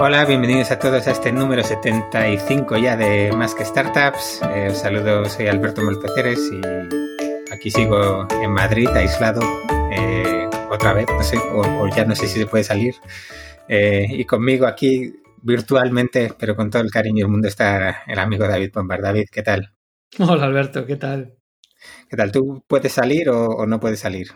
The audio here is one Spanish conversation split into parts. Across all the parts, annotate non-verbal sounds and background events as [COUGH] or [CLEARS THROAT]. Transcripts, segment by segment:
Hola, bienvenidos a todos a este número 75 ya de Más que Startups. Eh, os saludo, soy Alberto Molpeceres y aquí sigo en Madrid, aislado, eh, otra vez, no sé, o, ya no sé si se puede salir. Eh, y conmigo aquí virtualmente, pero con todo el cariño del mundo, está el amigo David Pombar. David, ¿qué tal? Hola Alberto, ¿qué tal? ¿Qué tal? ¿Tú puedes salir o no puedes salir?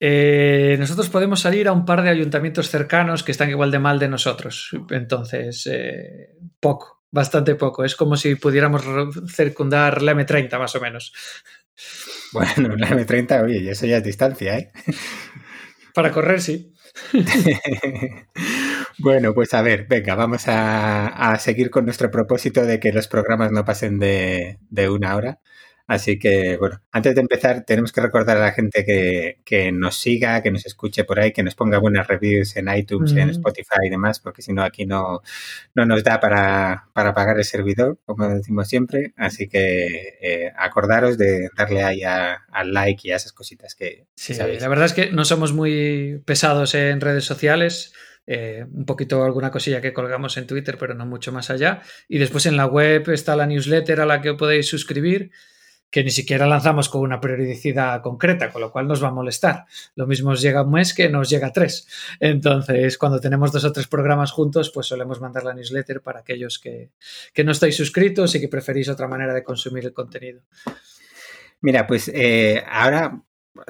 Eh, nosotros podemos salir a un par de ayuntamientos cercanos que están igual de mal de nosotros. Entonces, eh, poco, bastante poco. Es como si pudiéramos circundar la M30 más o menos. Bueno, la M30, oye, eso ya es distancia, ¿eh? Para correr, sí. [LAUGHS] bueno, pues a ver, venga, vamos a, seguir con nuestro propósito de que los programas no pasen de, de una hora. Así que, bueno, antes de empezar, tenemos que recordar a la gente que, nos siga, que nos escuche por ahí, que nos ponga buenas reviews en iTunes, en Spotify y demás, porque si no, aquí no, no nos da para, pagar el servidor, como decimos siempre. Así que eh, acordaros de darle ahí al like y a esas cositas que. Sí, la verdad es que no somos muy pesados en redes sociales. Eh, un poquito alguna cosilla que colgamos en Twitter, pero no mucho más allá. Y después en la web está la newsletter a la que podéis suscribir que ni siquiera lanzamos con una periodicidad concreta, con lo cual nos va a molestar. Lo mismo os llega un mes que nos llega tres. Entonces, cuando tenemos dos o tres programas juntos, pues solemos mandar la newsletter para aquellos que, que no estáis suscritos y que preferís otra manera de consumir el contenido. Mira, pues eh, ahora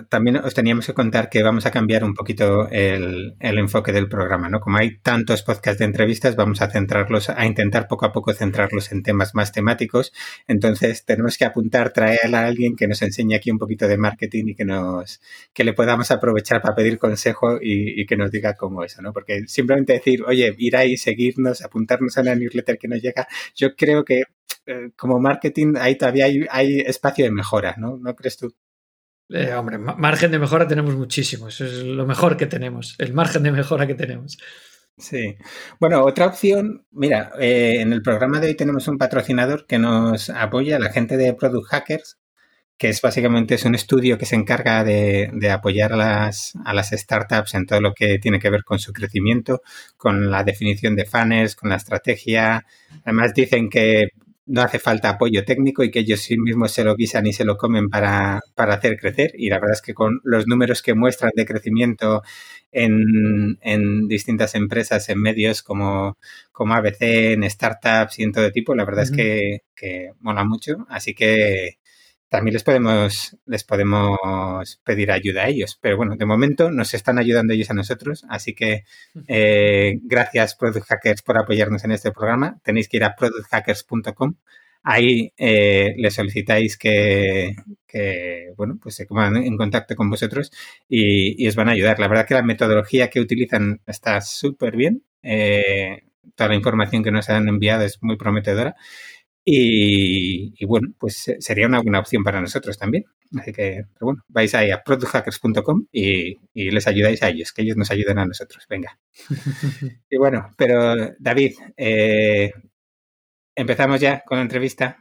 también os teníamos que contar que vamos a cambiar un poquito el, enfoque del programa, ¿no? Como hay tantos podcasts de entrevistas, vamos a centrarlos, a intentar poco a poco centrarlos en temas más temáticos. Entonces, tenemos que apuntar, traer a alguien que nos enseñe aquí un poquito de marketing y que nos, que le podamos aprovechar para pedir consejo y, que nos diga cómo eso, ¿no? Porque simplemente decir, oye, ir ahí, seguirnos, apuntarnos a la newsletter que nos llega, yo creo que eh, como marketing ahí todavía hay, hay espacio de mejora, ¿no? ¿No crees tú? Eh, hombre, margen de mejora tenemos muchísimo. Eso es lo mejor que tenemos. El margen de mejora que tenemos. Sí. Bueno, otra opción, mira, eh, en el programa de hoy tenemos un patrocinador que nos apoya, la gente de Product Hackers, que es básicamente es un estudio que se encarga de, apoyar a las, a las startups en todo lo que tiene que ver con su crecimiento, con la definición de funnels, con la estrategia. Además dicen que no hace falta apoyo técnico y que ellos sí mismos se lo guisan y se lo comen para, hacer crecer. Y la verdad es que con los números que muestran de crecimiento en, distintas empresas, en medios como, como ABC, en startups y en todo tipo, la verdad es que, que mola mucho. Así que también les podemos, les podemos pedir ayuda a ellos. Pero bueno, de momento nos están ayudando ellos a nosotros. Así que [LAUGHS] eh, gracias Product Hackers por apoyarnos en este programa. Tenéis que ir a producthackers.com. Ahí eh, les solicitáis que, bueno, pues se pongan en contacto con vosotros y, os van a ayudar. La verdad que la metodología que utilizan está súper bien. Eh, toda la información que nos han enviado es muy prometedora. Y, bueno, pues sería una buena opción para nosotros también. Así que, pero bueno, vais ahí a producthackers.com y, y, les ayudáis a ellos, que ellos nos ayuden a nosotros. Venga. [LAUGHS] y bueno, pero David, eh, empezamos ya con la entrevista.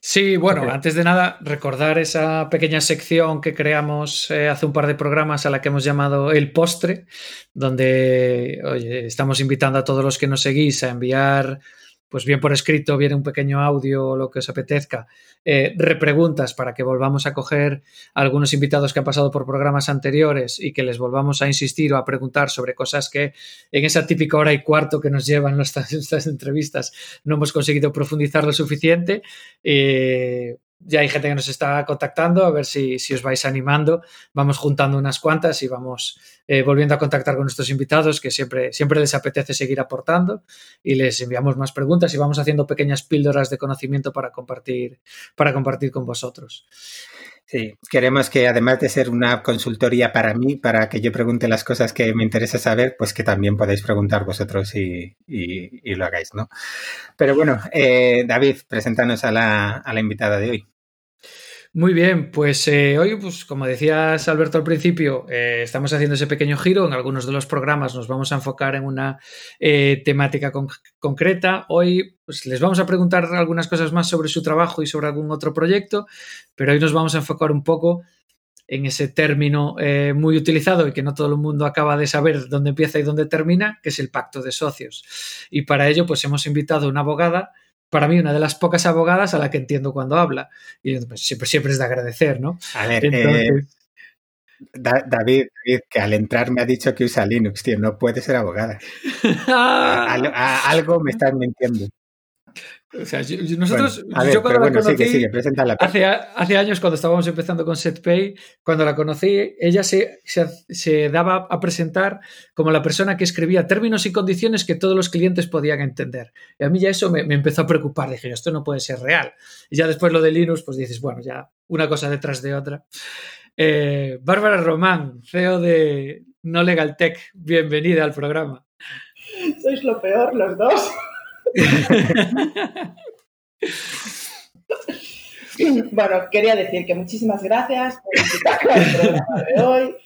Sí, bueno, antes de nada, recordar esa pequeña sección que creamos eh, hace un par de programas a la que hemos llamado El Postre, donde oye, estamos invitando a todos los que nos seguís a enviar pues bien por escrito, bien un pequeño audio o lo que os apetezca, eh, repreguntas para que volvamos a coger a algunos invitados que han pasado por programas anteriores y que les volvamos a insistir o a preguntar sobre cosas que en esa típica hora y cuarto que nos llevan nuestras, [LAUGHS] entrevistas no hemos conseguido profundizar lo suficiente. Eh, ya hay gente que nos está contactando, a ver si, os vais animando. Vamos juntando unas cuantas y vamos eh, volviendo a contactar con nuestros invitados, que siempre, siempre les apetece seguir aportando y les enviamos más preguntas y vamos haciendo pequeñas píldoras de conocimiento para compartir, para compartir con vosotros. Sí, queremos que además de ser una consultoría para mí, para que yo pregunte las cosas que me interesa saber, pues que también podáis preguntar vosotros y, lo hagáis, ¿no? Pero bueno, eh, David, preséntanos a la, a la invitada de hoy. Muy bien, pues eh, hoy, pues como decías Alberto al principio, eh, estamos haciendo ese pequeño giro. En algunos de los programas nos vamos a enfocar en una eh, temática concreta. Hoy pues, les vamos a preguntar algunas cosas más sobre su trabajo y sobre algún otro proyecto, pero hoy nos vamos a enfocar un poco en ese término eh, muy utilizado y que no todo el mundo acaba de saber dónde empieza y dónde termina, que es el pacto de socios. Y para ello, pues hemos invitado a una abogada, para mí una de las pocas abogadas a la que entiendo cuando habla. Y pues, siempre, siempre es de agradecer, ¿no? A ver, eh, David, que al entrar me ha dicho que usa Linux, tío, no puede ser abogada. [LAUGHS] algo me estás mintiendo. O sea, nosotros, yo cuando la conocí, hace, hace, años cuando estábamos empezando con SetPay, cuando la conocí, ella se, se, daba a presentar como la persona que escribía términos y condiciones que todos los clientes podían entender. Y a mí ya eso me, empezó a preocupar. Dije, esto no puede ser real. Y ya después lo de Linux, pues dices, bueno, ya una cosa detrás de otra. Eh, Bárbara Román, CEO de No Legal Tech, bienvenida al programa. Sois lo peor los dos. [LAUGHS] bueno, quería decir que muchísimas gracias por invitarme al programa de hoy,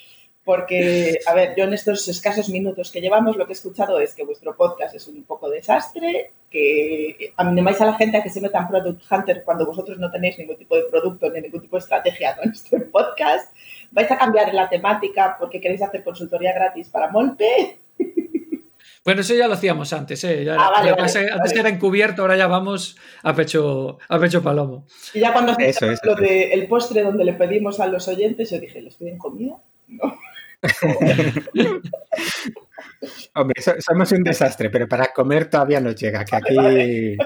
porque, a ver, yo en estos escasos minutos que llevamos lo que he escuchado es que vuestro podcast es un poco desastre, que animáis a la gente a que se metan Product Hunter cuando vosotros no tenéis ningún tipo de producto ni ningún tipo de estrategia con este podcast, vais a cambiar la temática porque queréis hacer consultoría gratis para Molpe bueno, eso ya lo hacíamos antes, ¿eh? Ah, antes era encubierto, ahora ya vamos a pecho, a pecho palomo. Y ya cuando eso, lo del postre donde le pedimos a los oyentes, yo dije, ¿les piden comida? No. [LAUGHS] Hombre, somos un desastre, pero para comer todavía no llega, que aquí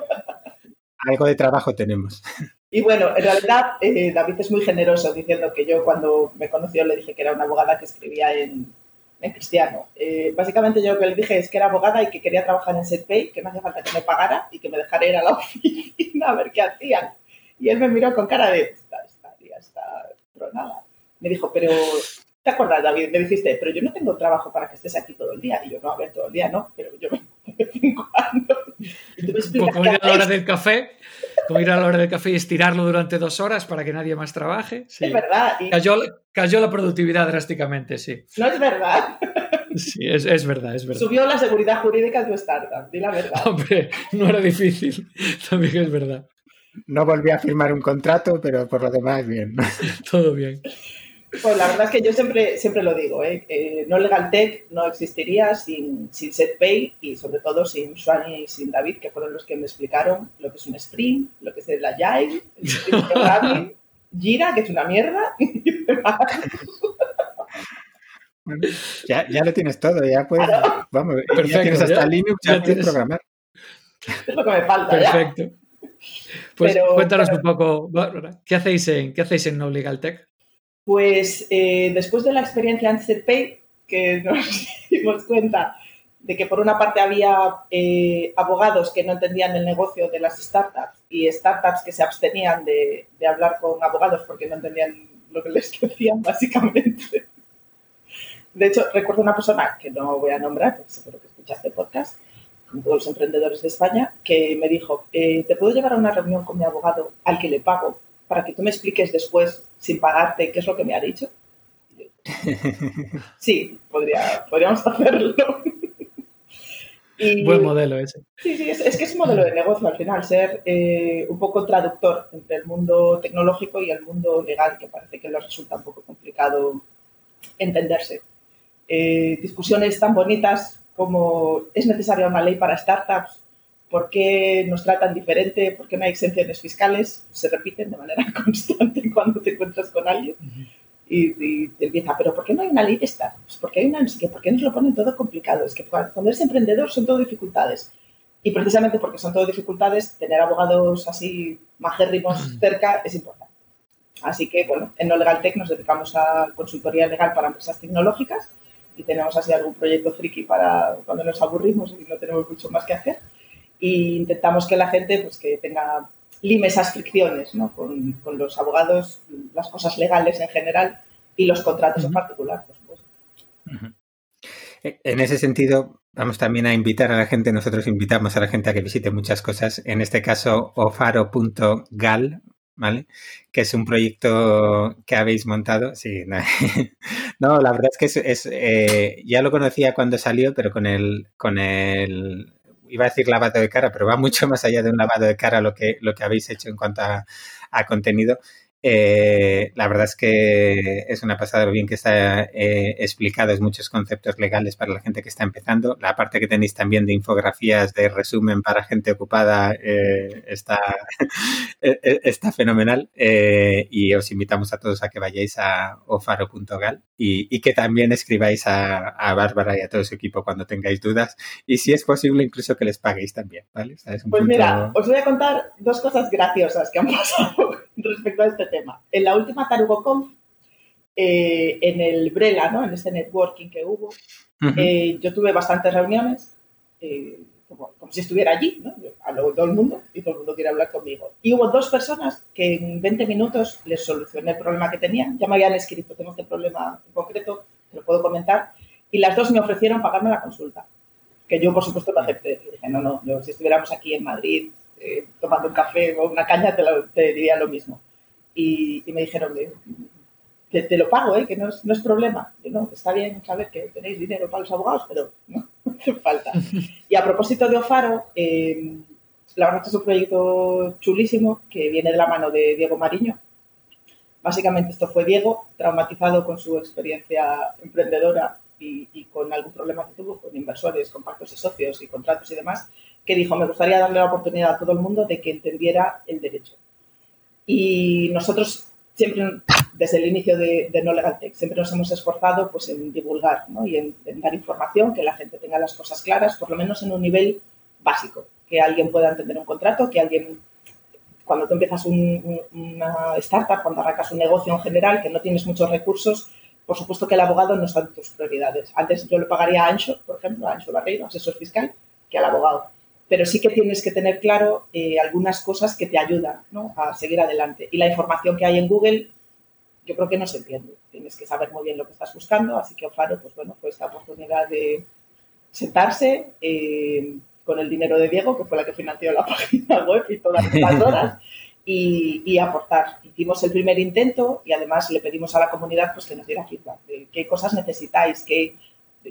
algo de trabajo tenemos. Y bueno, en realidad eh, David es muy generoso diciendo que yo cuando me conoció le dije que era una abogada que escribía en, en cristiano. Eh, básicamente yo lo que le dije es que era abogada y que quería trabajar en SetPay, que no hacía falta que me pagara y que me dejara ir a la [LAUGHS] oficina a ver qué hacían. Y él me miró con cara de, está, está, está tronada. Me dijo, pero, ¿te acuerdas, David? Me dijiste, pero yo no tengo trabajo para que estés aquí todo el día. Y yo, no, a ver, todo el día no, pero yo me [LAUGHS] de. Y tú me a la hora del café como ir a la hora del café y estirarlo durante dos horas para que nadie más trabaje. Es verdad. Cayó, cayó, la productividad drásticamente, sí. No es verdad. Sí, es, es, verdad, es verdad. Subió la seguridad jurídica de tu startup, di la verdad. [LAUGHS] Hombre, no era difícil, [LAUGHS] también es verdad. No volví a firmar un contrato, pero por lo demás, bien. [LAUGHS] Todo bien. Pues la verdad es que yo siempre, siempre lo digo, ¿eh? eh no Legal Tech no existiría sin, sin SetPay y sobre todo sin Suani y sin David, que fueron los que me explicaron lo que es un Sprint, lo que es el Agile, el Sprint Programming, [LAUGHS] Gira, que es una mierda, [LAUGHS] ya, ya lo tienes todo, ya puedes, vamos, Perfecto, ya tienes hasta Linux, ya, puedes programar. Es lo que me falta. Perfecto. Pues cuéntanos un poco, ¿qué hacéis en, ¿qué hacéis en No Legal Tech? Pues eh, después de la experiencia en SetPay, que [LAUGHS] nos dimos cuenta de que por una parte había eh, abogados que no entendían el negocio de las startups y startups que se abstenían de, hablar con abogados porque no entendían lo que les [LAUGHS] decían, básicamente. De hecho, recuerdo una persona que no voy a nombrar, porque seguro que escuchaste podcast, con todos los emprendedores de España, que me dijo, eh, ¿te puedo llevar a una reunión con mi abogado al que le pago para que tú me expliques después, sin pagarte, qué es lo que me ha dicho? Sí, podría, podríamos hacerlo. Buen modelo ese. Sí, sí, es, que es un modelo de negocio al final, ser eh, un poco traductor entre el mundo tecnológico y el mundo legal, que parece que nos resulta un poco complicado entenderse. Eh, discusiones tan bonitas como es necesaria una ley para startups, por qué nos tratan diferente, por qué no hay exenciones fiscales, se repiten de manera [LAUGHS] constante cuando te encuentras con alguien. Y, te empieza, pero ¿por qué no hay una ley de esta? Pues porque hay una, ¿por qué nos lo ponen todo complicado? Es que cuando eres emprendedor son todo dificultades. Y precisamente porque son todo dificultades, tener abogados así majérrimos cerca es importante. Así que, bueno, en No Legal Tech nos dedicamos a consultoría legal para empresas tecnológicas y tenemos así algún proyecto friki para cuando nos aburrimos y no tenemos mucho más que hacer. Y intentamos que la gente pues, que tenga lime esas fricciones ¿no? con, con, los abogados, las cosas legales en general y los contratos en particular, por supuesto. E, en ese sentido, vamos también a invitar a la gente, nosotros invitamos a la gente a que visite muchas cosas, en este caso ofaro.gal, ¿vale? Que es un proyecto que habéis montado. Sí, [LAUGHS] no, la verdad es que es, eh, ya lo conocía cuando salió, pero con el, con el iba a decir lavado de cara, pero va mucho más allá de un lavado de cara lo que, lo que habéis hecho en cuanto a, contenido. Eh, la verdad es que es una pasada lo bien que está eh, explicados muchos conceptos legales para la gente que está empezando. La parte que tenéis también de infografías, de resumen para gente ocupada, eh, está, [LAUGHS] está fenomenal. y os invitamos a todos a que vayáis a ofaro.gal y, y, que también escribáis a, a, Bárbara y a todo su equipo cuando tengáis dudas. Y si es posible, incluso que les paguéis también. ¿vale? pues mira, os voy a contar dos cosas graciosas que han [LAUGHS] pasado respecto a este tema. En la última TarugoConf, eh, en el Brela, ¿no? en ese networking que hubo, eh, yo tuve bastantes reuniones, eh, como, si estuviera allí, ¿no? hablo con todo el mundo y todo el mundo quiere hablar conmigo. Y hubo dos personas que en 20 minutos les solucioné el problema que tenían, ya me habían escrito, tengo este problema en concreto, te lo puedo comentar, y las dos me ofrecieron pagarme la consulta, que yo por supuesto lo acepté. dije, no, no, si estuviéramos aquí en Madrid tomando un café o una caña, te, te diría lo mismo y, me dijeron que te lo pago, ¿eh? que no es, no es problema. no, está bien saber que tenéis dinero para los abogados, pero no, [LAUGHS] hace falta. [LAUGHS] Y a propósito de Ofaro, eh, la verdad es un proyecto chulísimo que viene de la mano de Diego Mariño. Básicamente esto fue Diego, traumatizado con su experiencia emprendedora y, y, con algún problema que tuvo con inversores, con pactos y socios y contratos y demás, que dijo, me gustaría darle la oportunidad a todo el mundo de que entendiera el derecho. Y nosotros siempre, desde el inicio de, No Legal Tech, siempre nos hemos esforzado pues, en divulgar ¿no? y en, dar información, que la gente tenga las cosas claras, por lo menos en un nivel básico, que alguien pueda entender un contrato, que alguien, cuando tú empiezas una startup, cuando arrancas un negocio en general, que no tienes muchos recursos, por supuesto que el abogado no son tus prioridades. Antes yo le pagaría a Ancho, por ejemplo, a Ancho Barreiro, asesor fiscal, que al abogado pero sí que tienes que tener claro eh, algunas cosas que te ayudan a seguir adelante. Y la información que hay en Google, yo creo que no se entiende. Tienes que saber muy bien lo que estás buscando, así que Ofaro, pues bueno, fue esta oportunidad de sentarse eh, con el dinero de Diego, que fue la que financió la [LAUGHS] página web y todas las horas, [LAUGHS] y, aportar. Hicimos el primer intento y además le pedimos a la comunidad pues, que nos diera feedback de qué cosas necesitáis, qué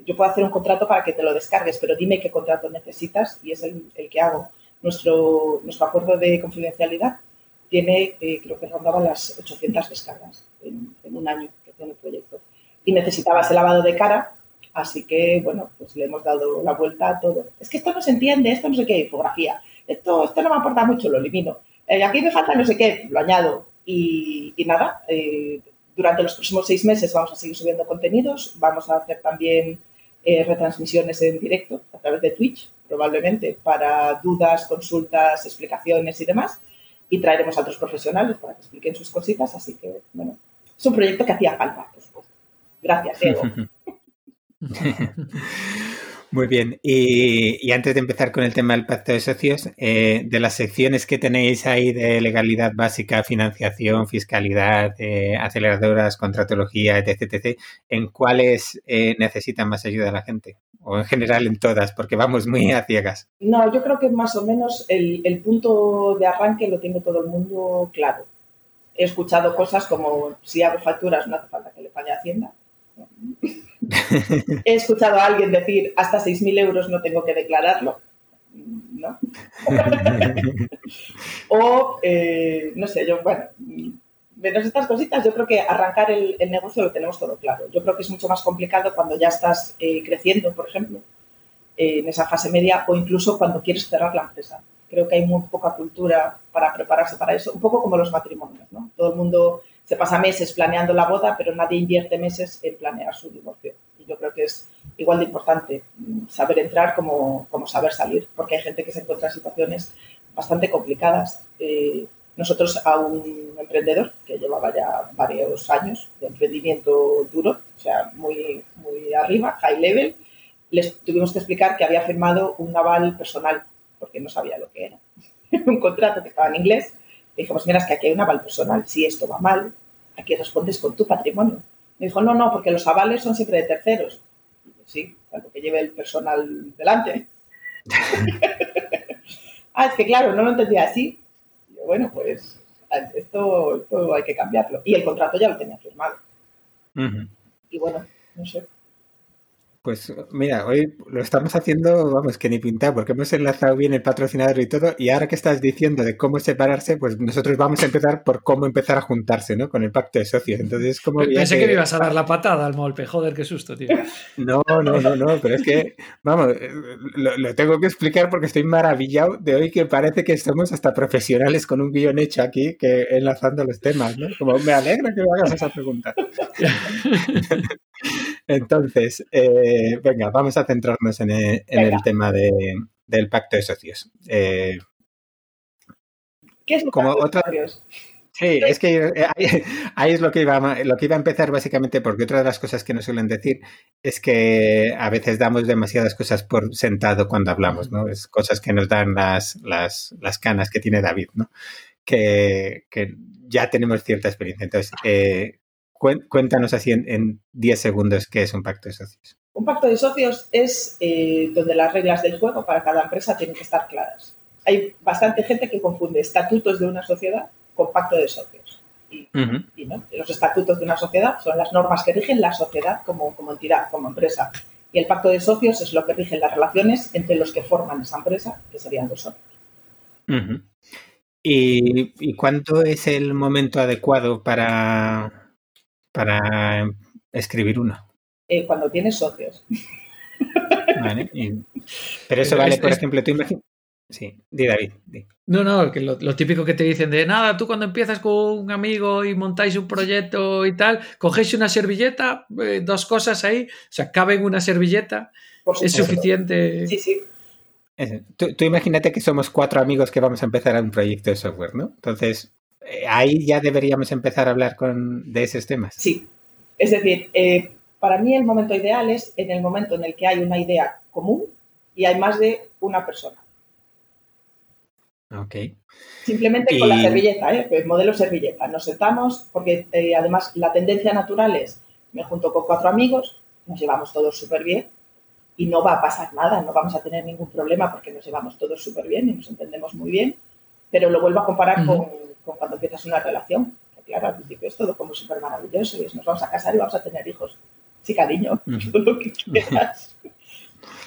yo puedo hacer un contrato para que te lo descargues, pero dime qué contrato necesitas y es el, que hago. Nuestro, nuestro acuerdo de confidencialidad tiene, eh, creo que rondaba las 800 descargas en, un año que tiene el proyecto. Y necesitaba ese lavado de cara, así que, bueno, pues le hemos dado la vuelta a todo. Es que esto no se entiende, esto no sé qué, infografía. Esto, esto no me aporta mucho, lo elimino. Eh, aquí me falta no sé qué, lo añado. Y, nada, eh, durante los próximos seis meses vamos a seguir subiendo contenidos, vamos a hacer también eh, retransmisiones en directo a través de Twitch, probablemente, para dudas, consultas, explicaciones y demás. Y traeremos a otros profesionales para que expliquen sus cositas. Así que, bueno, es un proyecto que hacía falta, por supuesto. Gracias, Diego. [LAUGHS] Muy bien. Y, antes de empezar con el tema del pacto de socios, eh, de las secciones que tenéis ahí de legalidad básica, financiación, fiscalidad, eh, aceleradoras, contratología, etc., ¿en cuáles eh, necesitan más ayuda la gente? O en general en todas, porque vamos muy a ciegas. No, yo creo que más o menos el, el punto de arranque lo tiene todo el mundo claro. He escuchado cosas como si hago facturas no hace falta que le pague Hacienda [LAUGHS] He escuchado a alguien decir hasta 6.000 euros no tengo que declararlo. ¿No? [LAUGHS] o, eh, no sé, yo, bueno, menos estas cositas, yo creo que arrancar el, negocio lo tenemos todo claro. Yo creo que es mucho más complicado cuando ya estás eh, creciendo, por ejemplo, en esa fase media o incluso cuando quieres cerrar la empresa. Creo que hay muy poca cultura para prepararse para eso, un poco como los matrimonios, ¿no? Todo el mundo se pasa meses planeando la boda, pero nadie invierte meses en planear su divorcio. Yo creo que es igual de importante mm, saber entrar como, como saber salir, porque hay gente que se encuentra en situaciones bastante complicadas. Eh, nosotros a un emprendedor que llevaba ya varios años de emprendimiento duro, o sea, muy, muy arriba, high level, les tuvimos que explicar que había firmado un aval personal, porque no sabía lo que era. [LAUGHS] un contrato que estaba en inglés dijimos, mira, es que aquí hay un aval personal. Si esto va mal, aquí respondes con tu patrimonio. Me dijo, no, no, porque los avales son siempre de terceros. sí, algo que lleve el personal delante. [LAUGHS] ah, es que claro, no lo entendía así. bueno, pues esto, esto, hay que cambiarlo. Y el contrato ya lo tenía firmado. Y bueno, no sé. Pues mira, hoy lo estamos haciendo, vamos, que ni pintar, porque hemos enlazado bien el patrocinador y todo, y ahora que estás diciendo de cómo separarse, pues nosotros vamos a empezar por cómo empezar a juntarse, ¿no? Con el pacto de socios. Entonces, como... Pensé que... me ibas a dar la patada al molpe, joder, qué susto, tío. No, no, no, no, pero es que, vamos, lo, lo, tengo que explicar porque estoy maravillado de hoy que parece que somos hasta profesionales con un guion hecho aquí, que enlazando los temas, ¿no? Como me alegra que me hagas esa pregunta. [LAUGHS] Entonces, eh, venga, vamos a centrarnos en el, tema del pacto de socios. Eh, ¿Qué es el como pacto de socios? Sí, es que eh, ahí, es lo que, iba, lo que iba a empezar básicamente porque otra de las cosas que nos suelen decir es que a veces damos demasiadas cosas por sentado cuando hablamos, ¿no? Es cosas que nos dan las, las, las canas que tiene David, ¿no? Que, que ya tenemos cierta experiencia. Entonces, eh, Cuéntanos así en 10 segundos qué es un pacto de socios. Un pacto de socios es eh, donde las reglas del juego para cada empresa tienen que estar claras. Hay bastante gente que confunde estatutos de una sociedad con pacto de socios. Y, no, los estatutos de una sociedad son las normas que rigen la sociedad como, como entidad, como empresa. Y el pacto de socios es lo que rige las relaciones entre los que forman esa empresa, que serían los socios. ¿Y, ¿Y cuánto es el momento adecuado para para escribir uno? Eh, cuando tienes socios. Vale. pero eso vale, por ejemplo, tú imaginas. Sí, di David. No, no, que lo, típico que te dicen de nada, tú cuando empiezas con un amigo y montáis un proyecto y tal, cogéis una servilleta, eh, dos cosas ahí, o sea, cabe en una servilleta, es suficiente. Sí, sí. Tú, tú, imagínate que somos cuatro amigos que vamos a empezar un proyecto de software, ¿no? Entonces, ahí ya deberíamos empezar a hablar con, de esos temas. Sí, es decir, eh, para mí el momento ideal es en el momento en el que hay una idea común y hay más de una persona. Ok. Simplemente con la servilleta, ¿eh? el modelo servilleta. Nos sentamos porque eh, además la tendencia natural es, me junto con cuatro amigos, nos llevamos todos súper bien y no va a pasar nada, no vamos a tener ningún problema porque nos llevamos todos súper bien y nos entendemos muy bien, pero lo vuelvo a comparar con como cuando empiezas una relación. claro, al principio es todo como súper maravilloso y nos vamos a casar y vamos a tener hijos. Sí, cariño, [LAUGHS] todo lo que quieras.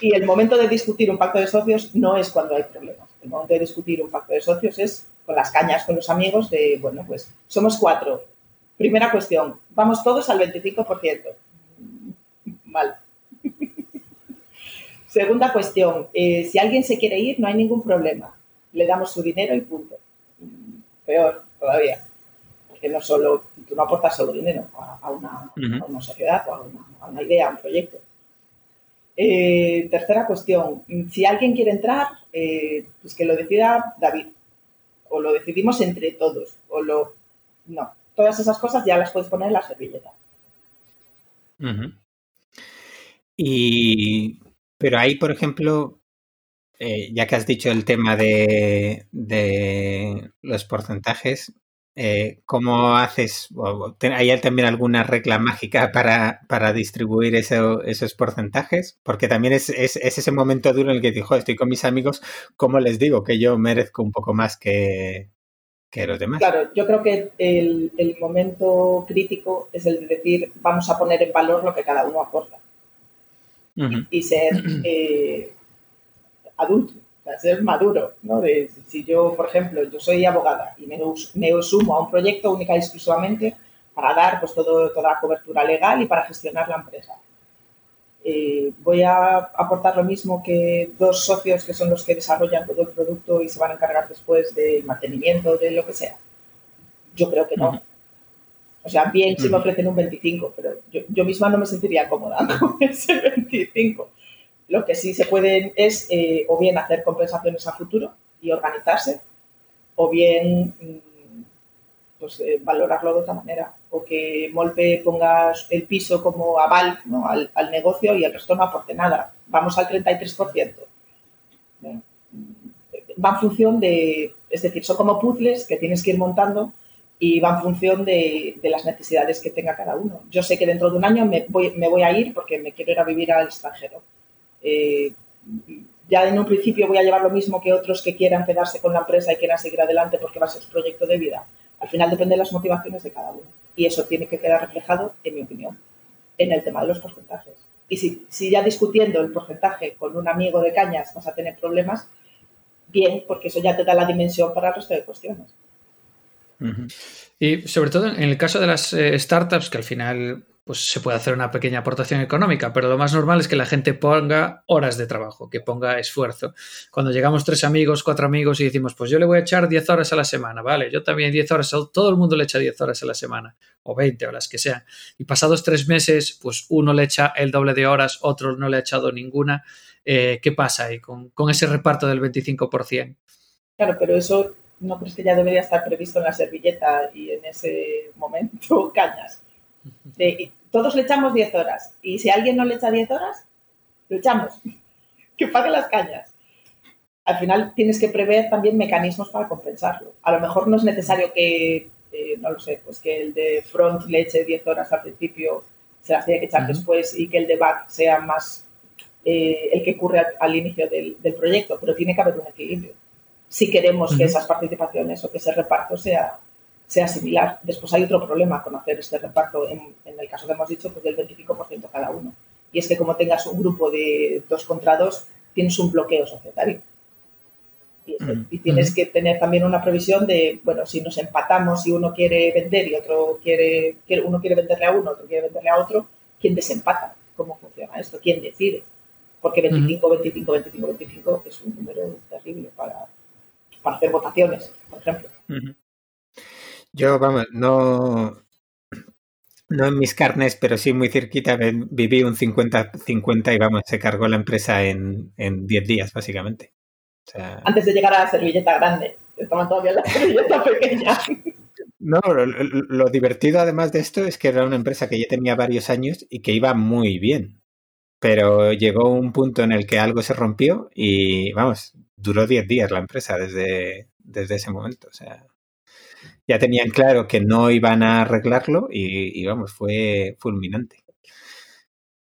Y el momento de discutir un pacto de socios no es cuando hay problemas. El momento de discutir un pacto de socios es con las cañas, con los amigos de, bueno, pues somos cuatro. Primera cuestión, vamos todos al 25%. Mal. [LAUGHS] Segunda cuestión, eh, si alguien se quiere ir, no hay ningún problema. Le damos su dinero y punto peor todavía, porque no solo, tú no aportas solo dinero a, una, sociedad o a una, idea, a un proyecto. Eh, tercera cuestión, si alguien quiere entrar, eh, pues que lo decida David, o lo decidimos entre todos, o lo... No, todas esas cosas ya las puedes poner en la servilleta. Y, pero ahí, por ejemplo, eh, ya que has dicho el tema de, los porcentajes, eh, ¿cómo haces? ¿Hay también alguna regla mágica para, para distribuir esos porcentajes? Porque también es, ese momento duro en el que digo, estoy con mis amigos, ¿cómo les digo que yo merezco un poco más que, los demás? Claro, yo creo que el, momento crítico es el de decir, vamos a poner en valor lo que cada uno aporta. y, ser [CLEARS THROAT] eh, adulto, ser maduro, ¿no? De, si yo, por ejemplo, yo soy abogada y me, me sumo a un proyecto única y exclusivamente para dar pues, todo, toda la cobertura legal y para gestionar la empresa. Eh, voy a aportar lo mismo que dos socios que son los que desarrollan todo el producto y se van a encargar después del mantenimiento, de lo que sea. Yo creo que no. O sea, bien si me ofrecen un 25, pero yo, yo misma no me sentiría cómoda [LAUGHS] con ese 25. Lo que sí se puede es eh, o bien hacer compensaciones a futuro y organizarse, o bien mm, pues, eh, valorarlo de otra manera. O que Molpe pongas el piso como aval al, negocio y el resto no aporte nada. Vamos al 33%. va en función de, es decir, son como puzzles que tienes que ir montando y va en función de, las necesidades que tenga cada uno. Yo sé que dentro de un año me voy, me voy a ir porque me quiero ir a vivir al extranjero eh, ya en un principio voy a llevar lo mismo que otros que quieran quedarse con la empresa y quieran seguir adelante porque va a ser su proyecto de vida. Al final depende de las motivaciones de cada uno. Y eso tiene que quedar reflejado, en mi opinión, en el tema de los porcentajes. Y si, ya discutiendo el porcentaje con un amigo de cañas vas a tener problemas, bien, porque eso ya te da la dimensión para el resto de cuestiones. Y sobre todo en el caso de las eh, startups, que al final pues se puede hacer una pequeña aportación económica, pero lo más normal es que la gente ponga horas de trabajo, que ponga esfuerzo. Cuando llegamos tres amigos, cuatro amigos y decimos, pues yo le voy a echar 10 horas a la semana, vale, yo también 10 horas, todo el mundo le echa 10 horas a la semana, o 20 o las que sean. Y pasados tres meses, pues uno le echa el doble de horas, otro no le ha echado ninguna. Eh, ¿Qué pasa ahí con, con ese reparto del 25%? Claro, pero eso no crees que ya debería estar previsto en la servilleta y en ese momento [LAUGHS] cañas. Todos le echamos 10 horas y si alguien no le echa 10 horas, le echamos. [LAUGHS] que pague las cañas. Al final tienes que prever también mecanismos para compensarlo. A lo mejor no es necesario que, eh, no lo sé, pues que el de front le eche 10 horas al principio, se las tiene que echar después y que el de back sea más eh, el que ocurre al, inicio del, proyecto, pero tiene que haber un equilibrio si queremos que esas participaciones o que ese reparto sea, sea similar. Después hay otro problema con hacer este reparto, en, el caso que hemos dicho, pues del 25% cada uno. Y es que como tengas un grupo de dos contra dos, tienes un bloqueo societario. Y, tienes que tener también una previsión de, bueno, si nos empatamos, si uno quiere vender y otro quiere, uno quiere venderle a uno, otro quiere venderle a otro, ¿quién desempata? ¿Cómo funciona esto? ¿Quién decide? Porque 25, 25, 25, 25 es un número terrible para, para hacer votaciones, por ejemplo. Yo, vamos, no, no en mis carnes, pero sí muy cerquita, viví un 50-50 y vamos, se cargó la empresa en, 10 días, básicamente. Antes de llegar a la servilleta grande, estaban todavía en la [LAUGHS] servilleta pequeña. No, lo, divertido además de esto es que era una empresa que ya tenía varios años y que iba muy bien. Pero llegó un punto en el que algo se rompió y, vamos, duró 10 días la empresa desde, desde ese momento. O sea, ya tenían claro que no iban a arreglarlo y, vamos, fue fulminante.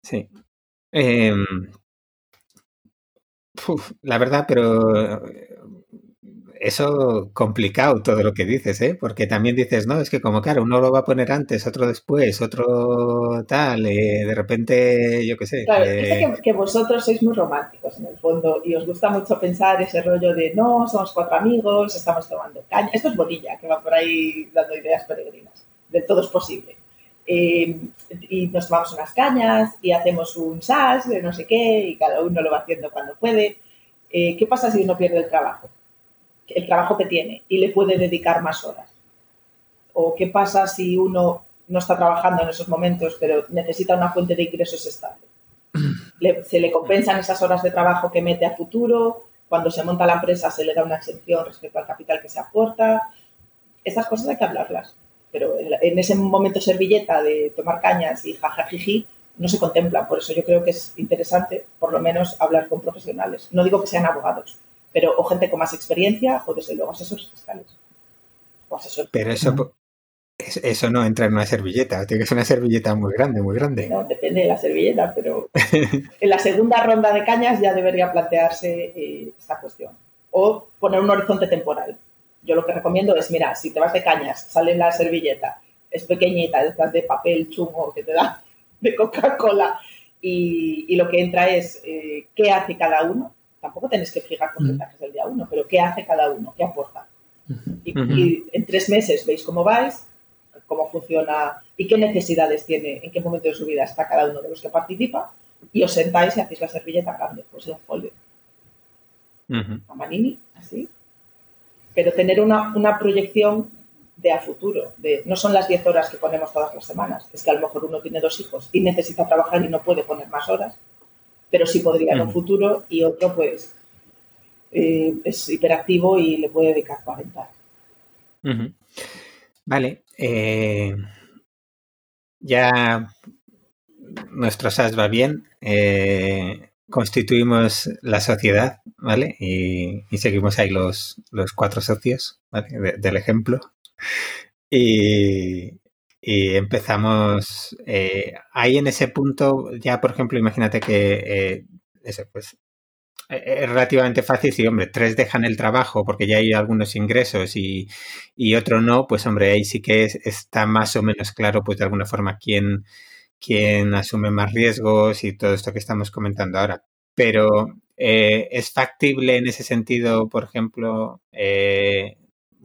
Sí. Em, la verdad, pero eso complicado todo lo que dices, ¿eh? Porque también dices, no, es que como claro, uno lo va a poner antes, otro después, otro tal, eh, de repente, yo qué sé. Claro, eh... que, vosotros sois muy románticos en el fondo y os gusta mucho pensar ese rollo de, no, somos cuatro amigos, estamos tomando caña. Esto es Bonilla, que va por ahí dando ideas peregrinas. De todo es posible. Eh, y nos tomamos unas cañas y hacemos un SAS de no sé qué y cada uno lo va haciendo cuando puede. Eh, ¿Qué pasa si uno pierde el trabajo? El trabajo que tiene y le puede dedicar más horas. ¿O qué pasa si uno no está trabajando en esos momentos, pero necesita una fuente de ingresos estable? [CLEARS THROAT] se le compensan esas horas de trabajo que mete a futuro, cuando se monta la empresa se le da una exención respecto al capital que se aporta. Estas cosas hay que hablarlas, pero en ese momento servilleta de tomar cañas y jajajiji no se contempla. Por eso yo creo que es interesante, por lo menos, hablar con profesionales. No digo que sean abogados, pero o gente con más experiencia o desde luego asesores fiscales. Pero eso, eso no entra en una servilleta, tiene que ser una servilleta muy grande, muy grande. No, depende de la servilleta, pero [LAUGHS] en la segunda ronda de cañas ya debería plantearse eh, esta cuestión. O poner un horizonte temporal. Yo lo que recomiendo es, mira, si te vas de cañas, sale la servilleta, es pequeñita, detrás de papel chungo que te da de Coca-Cola, y, lo que entra es eh, qué hace cada uno tampoco tenéis que fijar porcentajes del día uno, pero ¿qué hace cada uno? ¿Qué aporta? y, en tres meses veis cómo vais, cómo funciona y qué necesidades tiene, en qué momento de su vida está cada uno de los que participa y os sentáis y hacéis la servilleta grande, pues en un folio. A Manini, así. Pero tener una, una proyección de a futuro, de no son las 10 horas que ponemos todas las semanas, es que a lo mejor uno tiene dos hijos y necesita trabajar y no puede poner más horas, pero sí podría en un futuro y otro pues eh, es hiperactivo y le puede dedicar 40. Vale. Eh, ya nuestro SAS va bien. Eh, constituimos la sociedad, ¿vale? Y, seguimos ahí los, los cuatro socios, ¿vale? del ejemplo. Y, y empezamos eh, ahí en ese punto, ya por ejemplo, imagínate que eh, pues e, e, es relativamente fácil si, hombre, tres dejan el trabajo porque ya hay algunos ingresos y, y otro no, pues hombre, ahí sí que está más o menos claro, pues de alguna forma, quién, quién asume más riesgos y todo esto que estamos comentando ahora. Pero eh, ¿es factible en ese sentido, por ejemplo, eh,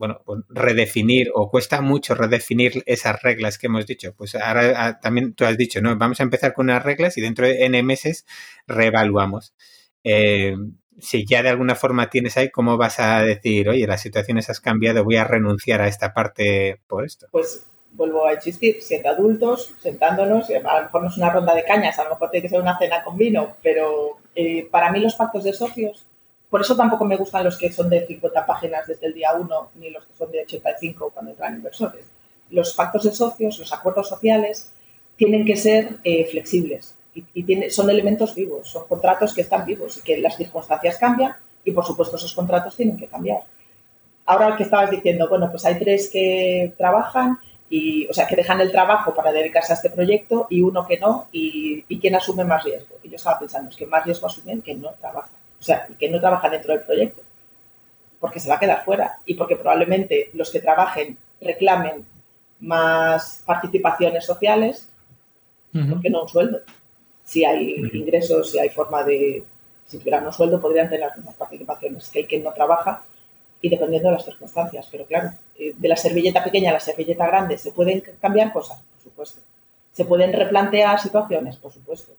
bueno, pues redefinir o cuesta mucho redefinir esas reglas que hemos dicho? Pues ahora ah, también tú has dicho, ¿no? Vamos a empezar con unas reglas y dentro de N meses reevaluamos. Eh, si ya de alguna forma tienes ahí, ¿cómo vas a decir, oye, las situaciones has cambiado, voy a renunciar a esta parte por esto? Pues vuelvo a insistir, siendo adultos, sentándonos, a lo mejor no es una ronda de cañas, a lo mejor tiene que ser una cena con vino, pero eh, para mí los pactos de socios, por eso tampoco me gustan los que son de 50 páginas desde el día 1, ni los que son de 85 cuando entran inversores. Los pactos de socios, los acuerdos sociales, tienen que ser eh, flexibles y, son elementos vivos, son contratos que están vivos y que las circunstancias cambian y, por supuesto, esos contratos tienen que cambiar. Ahora que estabas diciendo, bueno, pues hay tres que trabajan y, o sea, que dejan el trabajo para dedicarse a este proyecto y uno que no, y, quién asume más riesgo. Y yo estaba pensando, es que más riesgo asumen que no trabaja, o sea, que no trabaja dentro del proyecto, porque se va a quedar fuera y porque probablemente los que trabajen reclamen más participaciones sociales, porque no un sueldo. Si hay ingresos, si hay forma de, si tuvieran un sueldo, podrían tener las mismas participaciones que el que no trabaja y dependiendo de las circunstancias. Pero claro, eh, de la servilleta pequeña a la servilleta grande, ¿se pueden cambiar cosas? Por supuesto. ¿Se pueden replantear situaciones? Por supuesto.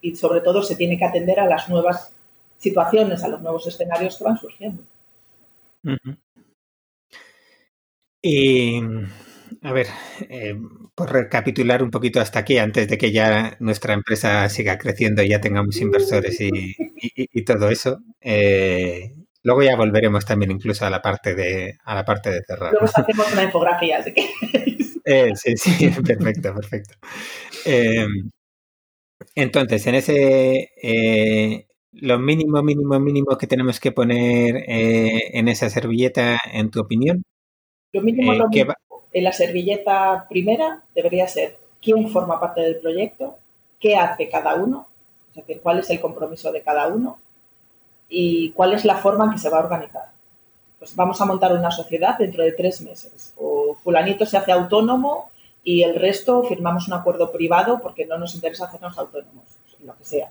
Y sobre todo se tiene que atender a las nuevas situaciones, a los nuevos escenarios que van surgiendo. Y, a ver, eh, por recapitular un poquito hasta aquí, antes de que ya nuestra empresa siga creciendo y ya tengamos inversores y, todo eso, eh, Luego ya volveremos también incluso a la parte de, a la parte de cerrar. Luego hacemos una infografía, así que... [LAUGHS] Eh, sí, sí, perfecto, perfecto. Entonces, en ese, eh, lo mínimo, mínimo, mínimo que tenemos que poner eh, en esa servilleta, en tu opinión. Lo mínimo, lo mínimo en la servilleta primera debería ser quién forma parte del proyecto, qué hace cada uno, o sea, cuál es el compromiso de cada uno, y cuál es la forma en que se va a organizar. Pues vamos a montar una sociedad dentro de tres meses. O fulanito se hace autónomo y el resto firmamos un acuerdo privado porque no nos interesa hacernos autónomos, lo que sea.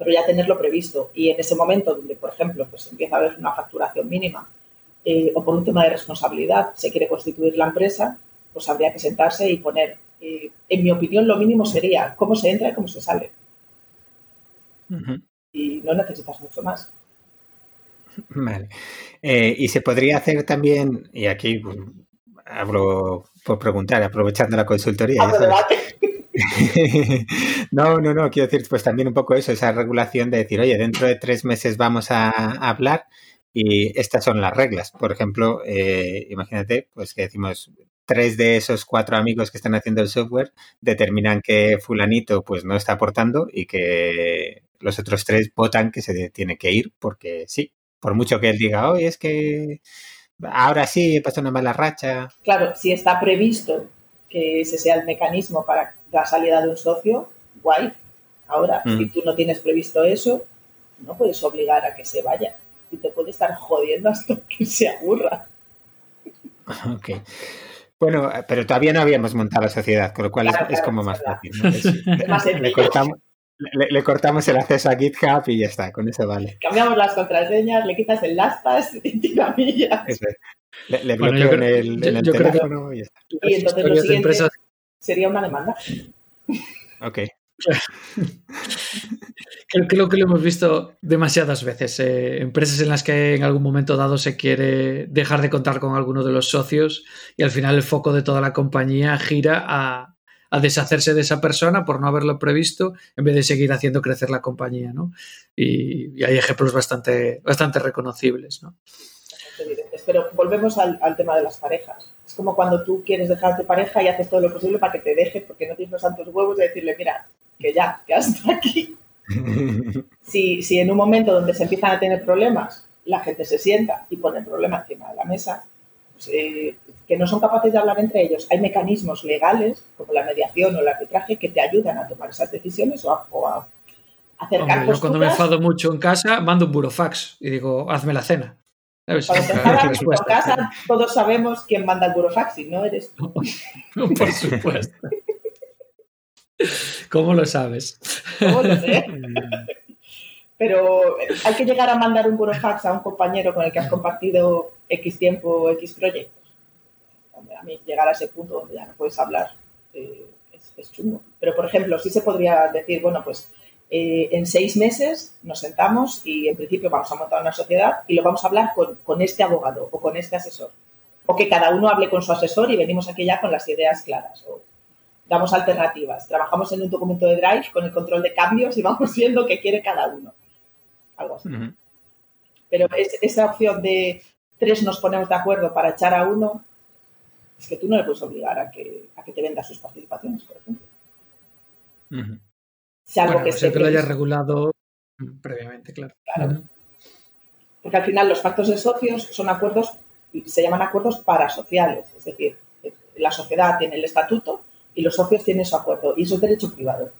Pero ya tenerlo previsto. Y en ese momento donde, por ejemplo, pues empieza a haber una facturación mínima eh, o por un tema de responsabilidad se quiere constituir la empresa, pues habría que sentarse y poner, eh, en mi opinión, lo mínimo sería cómo se entra y cómo se sale. Y no necesitas mucho más. Vale. Eh, y se podría hacer también, y aquí pues, hablo por preguntar, aprovechando la consultoría. [LAUGHS] no, no, no, quiero decir, pues también un poco eso, esa regulación de decir, oye, dentro de tres meses vamos a, hablar y estas son las reglas. Por ejemplo, eh, imagínate, pues que decimos, tres de esos cuatro amigos que están haciendo el software determinan que fulanito pues no está aportando y que los otros tres votan que se tiene que ir porque sí, por mucho que él diga, hoy es que ahora sí he pasado una mala racha. Claro, si está previsto que ese sea el mecanismo para la salida de un socio, guay. Ahora, si mm. tú no tienes previsto eso, no puedes obligar a que se vaya. Y te puede estar jodiendo hasta [LAUGHS] que se aburra. [LAUGHS] Ok. Bueno, pero todavía no habíamos montado la sociedad, con lo cual es, como más fácil. [LAUGHS] Es, más le, cortamos, le, cortamos el acceso a GitHub y ya está, con eso vale. Cambiamos las contraseñas, le quitas el LastPass y tiramillas. Le, le bloqueo en el, en el teléfono y ya está. Y entonces lo siguiente sería una demanda. Ok. [LAUGHS] Creo, que lo hemos visto demasiadas veces. Eh, empresas en las que en algún momento dado se quiere dejar de contar con alguno de los socios y al final el foco de toda la compañía gira a, a deshacerse de esa persona por no haberlo previsto en vez de seguir haciendo crecer la compañía, ¿no? Y, hay ejemplos bastante, bastante reconocibles, ¿no? Pero volvemos al, tema de las parejas. Es como cuando tú quieres dejar a tu pareja y haces todo lo posible para que te deje porque no tienes los santos huevos de decirle, mira, que ya, que hasta aquí. [LAUGHS] si, si en un momento donde se empiezan a tener problemas, la gente se sienta y pone el problema encima de la mesa, pues, eh, que no son capaces de hablar entre ellos. Hay mecanismos legales, como la mediación o el arbitraje, que te ayudan a tomar esas decisiones o a, hacer Hombre, Cuando me enfado mucho en casa, mando un burofax y digo, hazme la cena. Cuando en casa, todos sabemos quién manda el burofax y no eres tú. [LAUGHS] por supuesto. ¿Cómo lo sabes? ¿Cómo lo sé? [LAUGHS] Pero hay que llegar a mandar un fax a un compañero con el que has compartido X tiempo, X proyectos. A mí llegar a ese punto donde ya no puedes hablar eh, es, chungo. Pero, por ejemplo, sí se podría decir, bueno, pues eh, en seis meses nos sentamos y en principio vamos a montar una sociedad y lo vamos a hablar con, con este abogado o con este asesor. O que cada uno hable con su asesor y venimos aquí ya con las ideas claras. O damos alternativas. Trabajamos en un documento de Drive con el control de cambios y [LAUGHS] vamos viendo qué quiere cada uno. Algo así. Pero es, esa opción de tres nos ponemos de acuerdo para echar a uno, es que tú no le puedes obligar a que, a que te venda sus participaciones, por ejemplo. Si algo que, se lo haya regulado previamente, claro. claro. Porque al final los pactos de socios son acuerdos, se llaman acuerdos parasociales, es decir, la sociedad tiene el estatuto y los socios tienen su acuerdo y eso es derecho privado.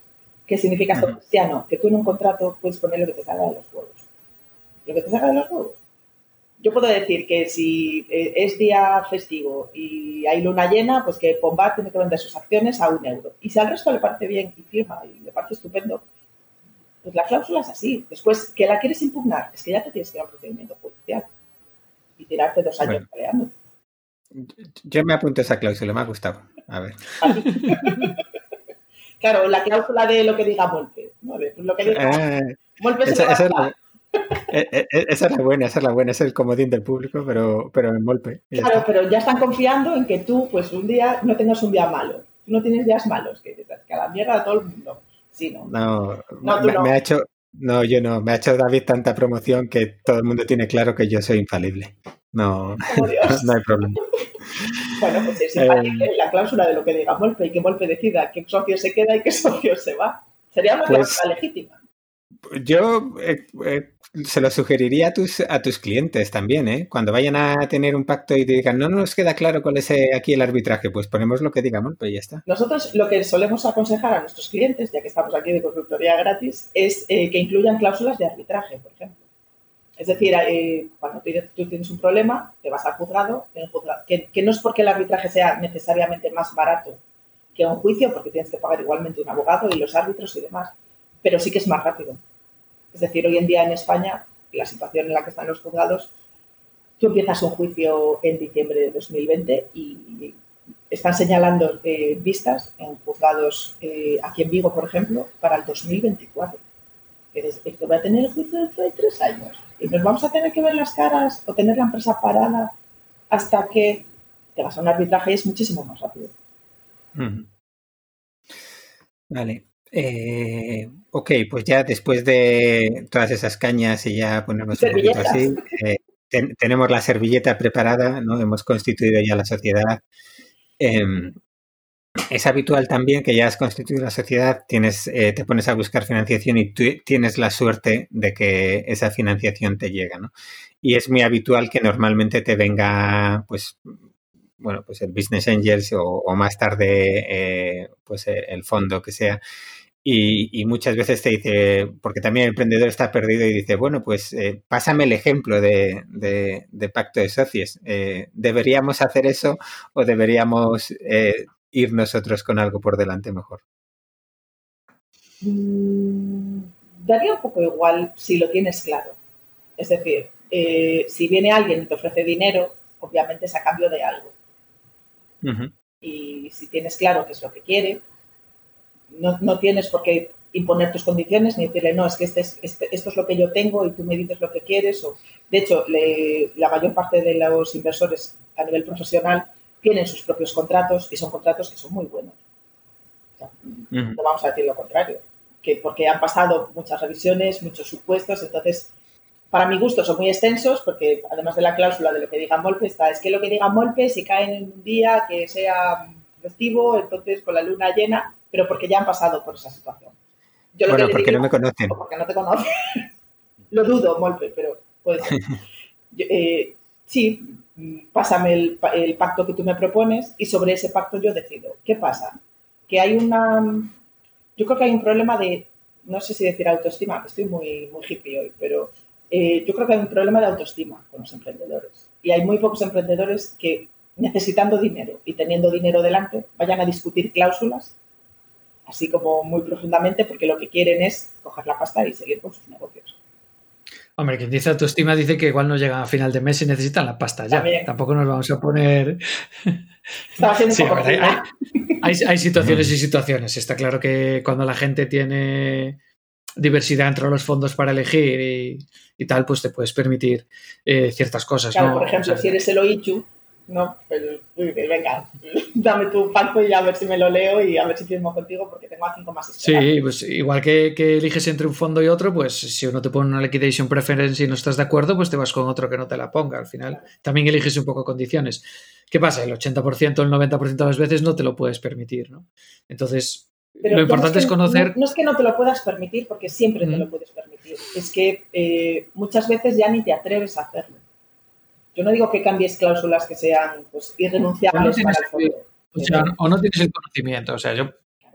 ¿Qué significa esto, cristiano? Que tú en un contrato puedes poner lo que te salga de los huevos. Lo que te salga de los huevos. Yo puedo decir que si eh, es día festivo y hay luna llena, pues que Pomba tiene que vender sus acciones a un euro. Y si al resto le parece bien y firma y le parece estupendo, pues la cláusula es así. Después, ¿que la quieres impugnar? Es que ya te tienes que ir a un procedimiento judicial y tirarte dos años peleando. Yo me apunto esa cláusula, me ha gustado. A ver. [LAUGHS] claro, la cláusula de lo que diga Molpe. Lo que diga eh, esa, es la, eh, [LAUGHS] eh, esa, es la, buena, esa es la buena, es el comodín del público, pero, pero en Molpe. Claro, pero ya están confiando en que tú, pues un día no tengas un día malo. Tú no tienes días malos, que, que a la mierda a todo el mundo. Sí, ¿no? No, no, me, no. me ha hecho, no, yo no. Me ha hecho David tanta promoción que todo el mundo tiene claro que yo soy infalible. No, [LAUGHS] no hay problema. [LAUGHS] Bueno, pues es eh, la cláusula de lo que diga Molpe y que Molpe decida qué socio se queda y qué socio se va. Sería una pues, cláusula legítima. Yo eh, eh, se lo sugeriría a tus, a tus clientes también, ¿eh? Cuando vayan a tener un pacto y te digan, no, nos queda claro cuál es aquí el arbitraje, pues ponemos lo que diga Molpe y ya está. Nosotros lo que solemos aconsejar a nuestros clientes, ya que estamos aquí de consultoría gratis, es que incluyan cláusulas de arbitraje, por ejemplo. Es decir, eh, cuando tú, tienes un problema, te vas al juzgado, que, no es porque el arbitraje sea necesariamente más barato que un juicio, porque tienes que pagar igualmente un abogado y los árbitros y demás, pero sí que es más rápido. Es decir, hoy en día en España, la situación en la que están los juzgados, tú empiezas un juicio en diciembre de 2020 y están señalando eh, vistas en juzgados eh, aquí en Vigo, por ejemplo, para el 2024 que desde que va a tener el juicio dentro de tres años y nos vamos a tener que ver las caras o tener la empresa parada hasta que te vas a un arbitraje es muchísimo más rápido. Vale. Eh, ok, pues ya después de todas esas cañas y ya ponernos un poquito así, eh, tenemos la servilleta preparada, ¿no? Hemos constituido ya la sociedad. Em, es habitual también que ya has constituido la sociedad, tienes, eh, te pones a buscar financiación y tú tienes la suerte de que esa financiación te llega, ¿no? Y es muy habitual que normalmente te venga, pues, bueno, pues el Business Angels o, más tarde, eh, pues el fondo que sea. Y, muchas veces te dice, porque también el emprendedor está perdido y dice, bueno, pues eh, pásame el ejemplo de, de, pacto de socios. ¿Deberíamos hacer eso o deberíamos ir nosotros con algo por delante mejor? Mm, daría un poco igual si lo tienes claro. Es decir, eh, si viene alguien y te ofrece dinero, obviamente es a cambio de algo. Y si tienes claro qué es lo que quiere, no, tienes por qué imponer tus condiciones ni decirle, no, es que este, este esto es lo que yo tengo y tú me dices lo que quieres. O, de hecho, la mayor parte de los inversores a nivel profesional tienen sus propios contratos y son contratos que son muy buenos. No vamos a decir lo contrario, que porque han pasado muchas revisiones, muchos supuestos, entonces para mi gusto son muy extensos porque además de la cláusula de lo que diga Molpe está, es que lo que diga Molpe si cae en un día que sea festivo, entonces con la luna llena, pero porque ya han pasado por esa situación. Yo bueno, porque no me conocen. Porque no te conocen. [LAUGHS] lo dudo, Molpe, pero puede ser. [LAUGHS] Eh, sí, pásame el, pacto que tú me propones y sobre ese pacto yo decido. ¿Qué pasa? Que hay una... Yo creo que hay un problema de, no sé si decir autoestima, estoy muy, muy hippie hoy, pero eh, yo creo que hay un problema de autoestima con los emprendedores. Y hay muy pocos emprendedores que necesitando dinero y teniendo dinero delante vayan a discutir cláusulas así como muy profundamente, porque lo que quieren es coger la pasta y seguir con sus negocios. Hombre, quien dice autoestima dice que igual no llegan a final de mes y necesitan la pasta ya. Tampoco nos vamos a poner. [LAUGHS] hay, situaciones y situaciones. Está claro que cuando la gente tiene diversidad entre los fondos para elegir y, tal, pues te puedes permitir eh, ciertas cosas. Claro, por ejemplo, si eres el OICHU, no, pues, venga, [LAUGHS] dame tu pacto y a ver si me lo leo y a ver si firmo contigo porque tengo a cinco más Sí, pues igual que, eliges entre un fondo y otro, pues si uno te pone una liquidation preference y no estás de acuerdo, pues te vas con otro que no te la ponga. Al final también eliges un poco condiciones. ¿Qué pasa? El 80%, el 90% de las veces no te lo puedes permitir, ¿no? Entonces, lo importante es, conocer... No, es que no te lo puedas permitir porque siempre te lo puedes permitir. Es que eh, muchas veces ya ni te atreves a hacerlo. Yo no digo que cambies cláusulas que sean pues, irrenunciables o no, para o, no tienes el conocimiento. O sea, yo,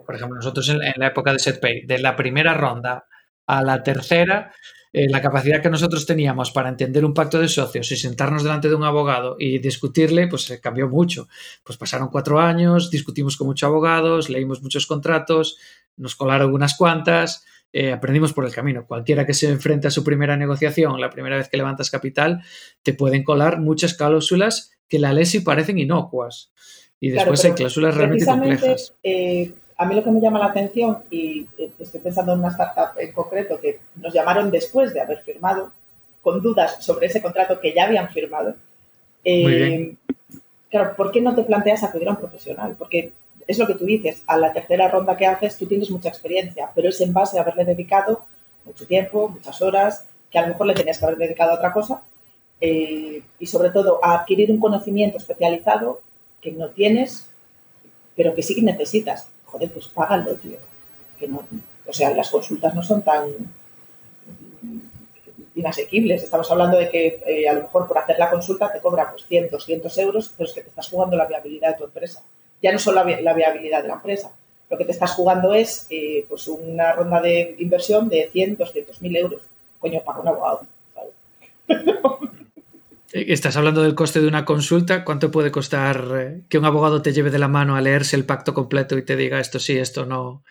por ejemplo, nosotros en, la época de SetPay, de la primera ronda a la tercera, eh, la capacidad que nosotros teníamos para entender un pacto de socios y sentarnos delante de un abogado y discutirle, pues se cambió mucho. Pues pasaron cuatro años, discutimos con muchos abogados, leímos muchos contratos, nos colaron unas cuantas eh, aprendimos por el camino. Cualquiera que se enfrente a su primera negociación, la primera vez que levantas capital, te pueden colar muchas cláusulas que la ley sí parecen inocuas. Y después hay cláusulas realmente complejas. Eh, a mí lo que me llama la atención, y eh, estoy pensando en una startup en concreto que nos llamaron después de haber firmado, con dudas sobre ese contrato que ya habían firmado. claro, ¿por qué no te planteas acudir a un profesional? Porque es lo que tú dices, a la tercera ronda que haces tú tienes mucha experiencia, pero es en base a haberle dedicado mucho tiempo, muchas horas, que a lo mejor le tenías que haber dedicado a otra cosa, eh, y sobre todo a adquirir un conocimiento especializado que no tienes, pero que sí que necesitas. Joder, pues págalo, tío. Que no, o sea, las consultas no son tan inasequibles. Estamos hablando de que eh, a lo mejor por hacer la consulta te cobra pues 100, 200 euros, pero es que te estás jugando la viabilidad de tu empresa ya no solo la, viabilidad de la empresa. Lo que te estás jugando es eh, pues una ronda de inversión de 100, 200 mil euros. Coño, para un abogado. [LAUGHS] Estás hablando del coste de una consulta. ¿Cuánto puede costar eh, que un abogado te lleve de la mano a leerse el pacto completo y te diga esto sí, esto no?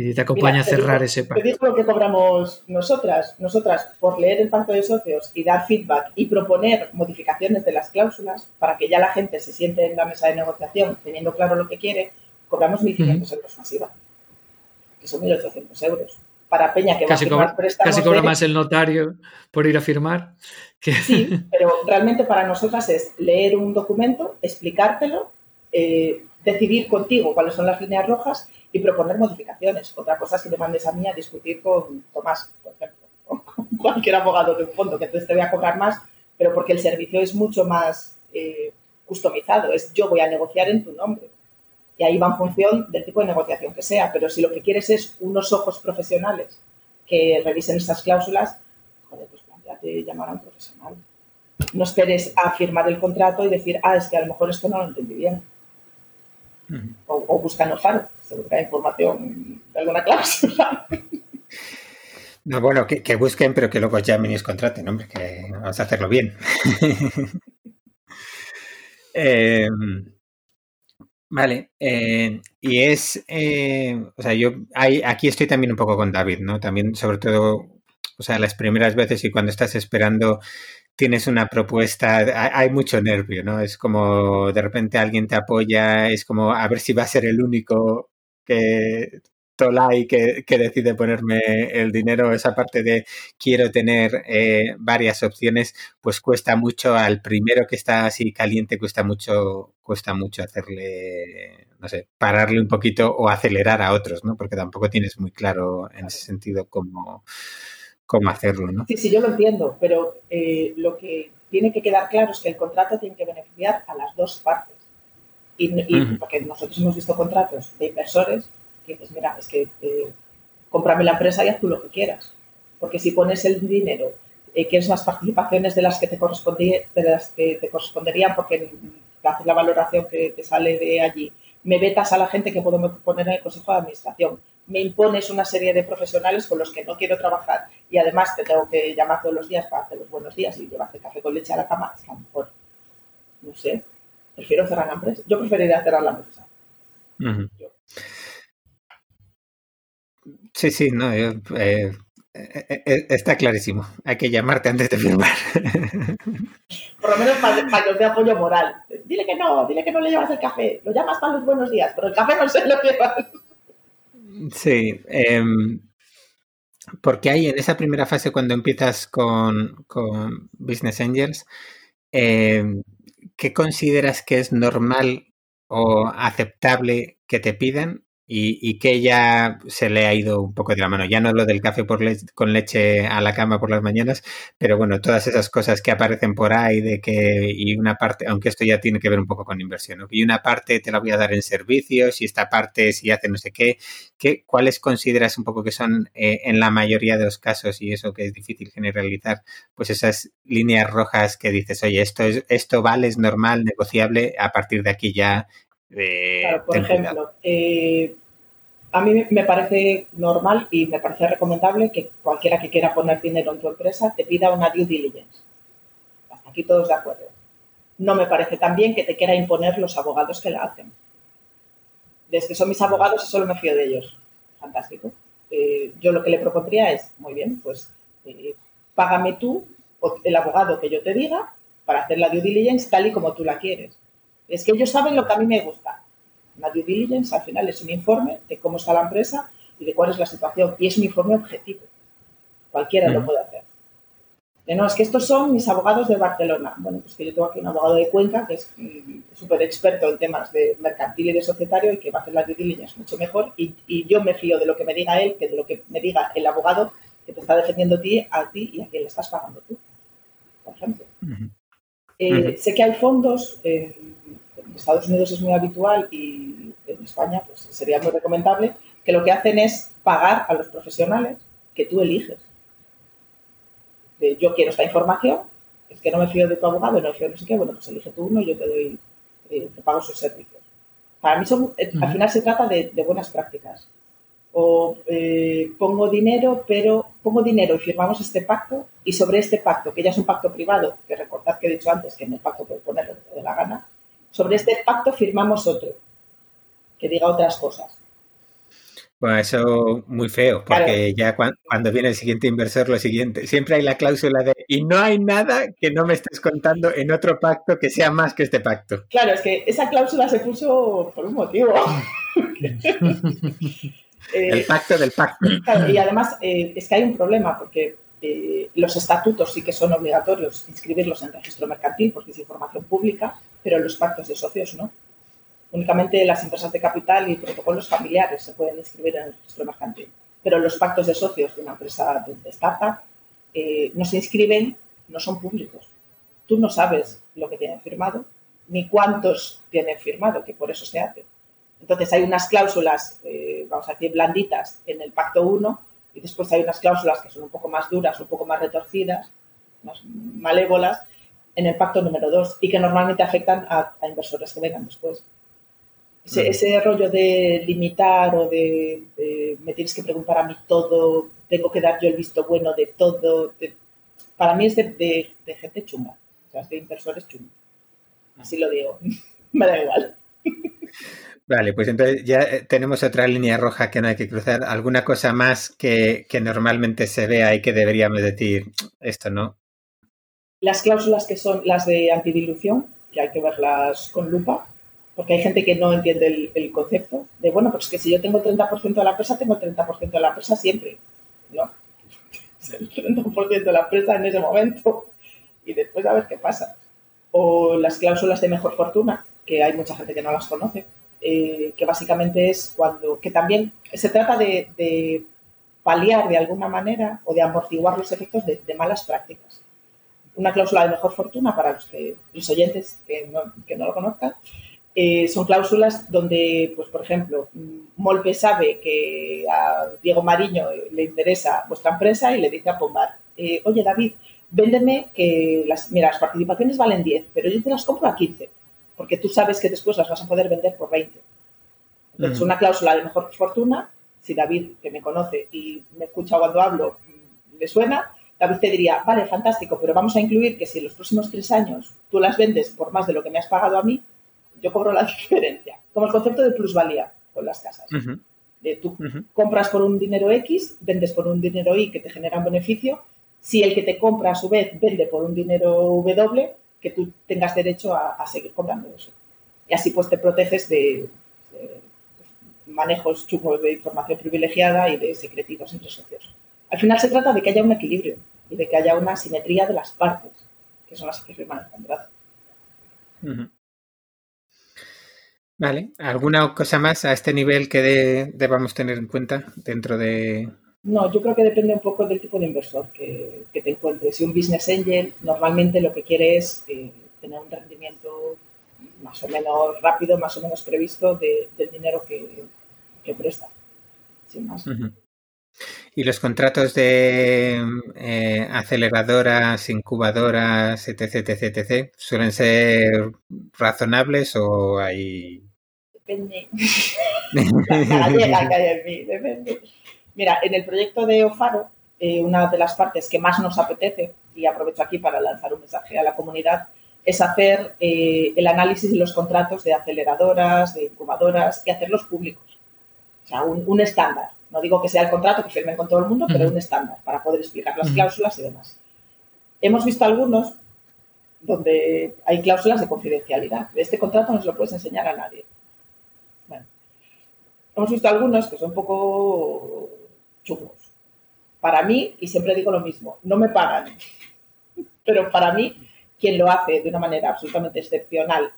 Y te acompañe a cerrar ese pacto. Te digo lo que cobramos nosotras. Nosotras, por leer el pacto de socios y dar feedback y proponer modificaciones de las cláusulas para que ya la gente se siente en la mesa de negociación teniendo claro lo que quiere, cobramos 1.500 euros masiva, que son 1.800 euros. Para Peña que casi va a cobra, Casi cobra más el notario por ir a firmar. Que... Sí, [LAUGHS] pero realmente para nosotras es leer un documento, explicártelo, eh, decidir contigo cuáles son las líneas rojas y proponer modificaciones. Otra cosa es que te mandes a mí a discutir con Tomás, por ejemplo, [LAUGHS] con cualquier abogado de un fondo, que entonces te voy a cobrar más, pero porque el servicio es mucho más eh, customizado, es yo voy a negociar en tu nombre. Y ahí va en función del tipo de negociación que sea, pero si lo que quieres es unos ojos profesionales que revisen estas cláusulas, joder, pues planteate llamar a un profesional. No esperes a firmar el contrato y decir, ah, es que a lo mejor esto no lo entendí bien o, o buscan Faro, que hay información de alguna clase. [LAUGHS] No, bueno, que, busquen, pero que luego llamen y os contraten, hombre, que vamos a hacerlo bien. [LAUGHS] Em, vale, eh, y es, eh, o sea, yo aquí estoy también un poco con David, ¿no? También, sobre todo, o sea, las primeras veces y cuando estás esperando tienes una propuesta, hay mucho nervio, ¿no? Es como de repente alguien te apoya, es como a ver si va a ser el único que Tolai que, que decide ponerme el dinero, esa parte de quiero tener eh, varias opciones, pues cuesta mucho al primero que está así caliente, cuesta mucho, cuesta mucho hacerle, no sé, pararle un poquito o acelerar a otros, ¿no? Porque tampoco tienes muy claro en ese sentido cómo cómo hacerlo, ¿no? Sí, sí, yo lo entiendo, pero eh, lo que tiene que quedar claro es que el contrato tiene que beneficiar a las dos partes. Y, porque nosotros hemos visto contratos de inversores que dices, mira, es que eh, cómprame la empresa y haz tú lo que quieras. Porque si pones el dinero, eh, quieres las participaciones de las que te, de las que te corresponderían porque haces la valoración que te sale de allí, me vetas a la gente que puedo poner en el Consejo de Administración, me impones una serie de profesionales con los que no quiero trabajar y además te tengo que llamar todos los días para hacer los buenos días y llevarte café con leche a la cama, es a lo mejor, no sé, prefiero cerrar la empresa. Yo preferiría cerrar la empresa. Sí, sí, no, eh, eh, eh, está clarísimo. Hay que llamarte antes de firmar. [LAUGHS] Por lo menos para, para de apoyo moral. Dile que no, dile que no le llevas el café. Lo llamas para los buenos días, pero el café no se lo llevas. Sí. Em, porque hay en esa primera fase, cuando empiezas con, con Business Angels, em, ¿qué consideras que es normal o aceptable que te pidan y, que ya se le ha ido un poco de la mano. Ya no lo del café por con leche a la cama por las mañanas, pero bueno, todas esas cosas que aparecen por ahí de que, y una parte, aunque esto ya tiene que ver un poco con inversión, y una parte te la voy a dar en servicios y esta parte si hace no sé qué, ¿qué ¿cuáles consideras un poco que son eh, en la mayoría de los casos, y eso que es difícil generalizar, pues esas líneas rojas que dices, oye, esto, es, esto vale, es normal, negociable, a partir de aquí ya claro, por ejemplo, eh, a mí me parece normal y me parece recomendable que cualquiera que quiera poner dinero en tu empresa te pida una due diligence. Hasta aquí todos de acuerdo. No me parece tan bien que te quiera imponer los abogados que la hacen. Desde que son mis abogados y solo me fío de ellos. Fantástico. Eh, yo lo que le propondría es, muy bien, pues eh, págame tú el abogado que yo te diga para hacer la due diligence tal y como tú la quieres es que ellos saben lo que a mí me gusta. La due diligence al final es un informe de cómo está la empresa y de cuál es la situación. Y es un informe objetivo. Cualquiera lo puede hacer. no, es que estos son mis abogados de Barcelona. Bueno, pues que yo tengo aquí un abogado de Cuenca que es mm, súper experto en temas de mercantil y de societario y que va a hacer la due diligence mucho mejor. Y, yo me fío de lo que me diga él que de lo que me diga el abogado que te está defendiendo a ti, a ti y a quien le estás pagando tú, por ejemplo. Eh, sé que hay fondos en Estados Unidos es muy habitual y en España pues, sería muy recomendable, que lo que hacen es pagar a los profesionales que tú eliges. yo quiero esta información, es que no me fío de tu abogado, no me fío de no sé qué, bueno, pues elige tú uno y yo te doy, eh, te pago sus servicios. Para mí son, eh, al final se trata de, buenas prácticas. O eh, pongo dinero, pero pongo dinero y firmamos este pacto y sobre este pacto, que ya es un pacto privado, que recordad que he dicho antes que en el pacto puede poner lo que de la gana, sobre este pacto firmamos otro, que diga otras cosas. Bueno, eso muy feo, porque ya cuando, viene el siguiente inversor, lo siguiente, siempre hay la cláusula de, y no hay nada que no me estés contando en otro pacto que sea más que este pacto. Claro, es que esa cláusula se puso por un motivo. [LAUGHS] el pacto del pacto. y además eh, es que hay un problema, porque eh, los estatutos sí que son obligatorios inscribirlos en registro mercantil, porque es información pública, pero los pactos de socios no. Únicamente las empresas de capital y protocolos familiares se pueden inscribir en el registro mercantil. Pero los pactos de socios de una empresa de startup eh, no se inscriben, no son públicos. Tú no sabes lo que tienen firmado, ni cuántos tienen firmado, que por eso se hace. Entonces hay unas cláusulas, eh, vamos a decir, blanditas en el pacto 1 y después hay unas cláusulas que son un poco más duras, un poco más retorcidas, más malévolas, en el pacto número dos y que normalmente afectan a, inversores que vengan después. Ese, rollo de limitar o de, me tienes que preguntar a mí todo, tengo que dar yo el visto bueno de todo, para mí es de, gente chunga, o sea, es de inversores chungos. Así lo digo, [LAUGHS] me da igual. Vale, pues entonces ya eh, tenemos otra línea roja que no hay que cruzar. ¿Alguna cosa más que, que normalmente se vea y que deberíamos decir, esto no? Las cláusulas que son las de antidilución, que hay que verlas con lupa, porque hay gente que no entiende el, concepto de, bueno, pues que si yo tengo 30% de la empresa, tengo 30% de la empresa siempre, ¿no? [LAUGHS] El 30% de la empresa en ese momento y después a ver qué pasa. O las cláusulas de mejor fortuna, que hay mucha gente que no las conoce, eh, que básicamente es cuando, que también se trata de, paliar de alguna manera o de amortiguar los efectos de malas prácticas una cláusula de mejor fortuna para los, que, los oyentes que no, que no lo conozcan. Eh, son cláusulas donde, pues, por ejemplo, Molpe sabe que a Diego Mariño le interesa vuestra empresa y le dice a Pombar, eh, oye David, véndeme que las, mira, las participaciones valen 10, pero yo te las compro a 15, porque tú sabes que después las vas a poder vender por 20. Entonces, una cláusula de mejor fortuna, si David, que me conoce y me escucha cuando hablo, le suena, David te diría, vale, fantástico, pero vamos a incluir que si en los próximos tres años tú las vendes por más de lo que me has pagado a mí, yo cobro la [LAUGHS] diferencia. Como el concepto de plusvalía con las casas. De tú compras por un dinero X, vendes por un dinero Y que te genera un beneficio. Si el que te compra a su vez vende por un dinero W, que tú tengas derecho a, seguir comprando eso. Y así pues te proteges de, manejos chungos de información privilegiada y de secretivos entre socios. Al final se trata de que haya un equilibrio y de que haya una simetría de las partes, que son las que firman el contrato. Vale. ¿Alguna cosa más a este nivel que debamos tener en cuenta dentro de...? No, yo creo que depende un poco del tipo de inversor que, te encuentres. Si un business angel normalmente lo que quiere es eh, tener un rendimiento más o menos rápido, más o menos previsto del dinero que, presta. Sin más. ¿Y los contratos de eh, aceleradoras, incubadoras, etc, etc, etc, suelen ser razonables o hay depende. [LAUGHS] depende. Mira, en el proyecto de Ofaro, eh, una de las partes que más nos apetece, y aprovecho aquí para lanzar un mensaje a la comunidad, es hacer eh, el análisis de los contratos de aceleradoras, de incubadoras y hacerlos públicos. O sea, un, estándar. No digo que sea el contrato que firmen con todo el mundo, pero un estándar para poder explicar las cláusulas y demás. Hemos visto algunos donde hay cláusulas de confidencialidad. De este contrato no se lo puedes enseñar a nadie. Hemos visto algunos que son un poco chungos. Para mí, y siempre digo lo mismo, no me pagan, pero para mí, quien lo hace de una manera absolutamente excepcional,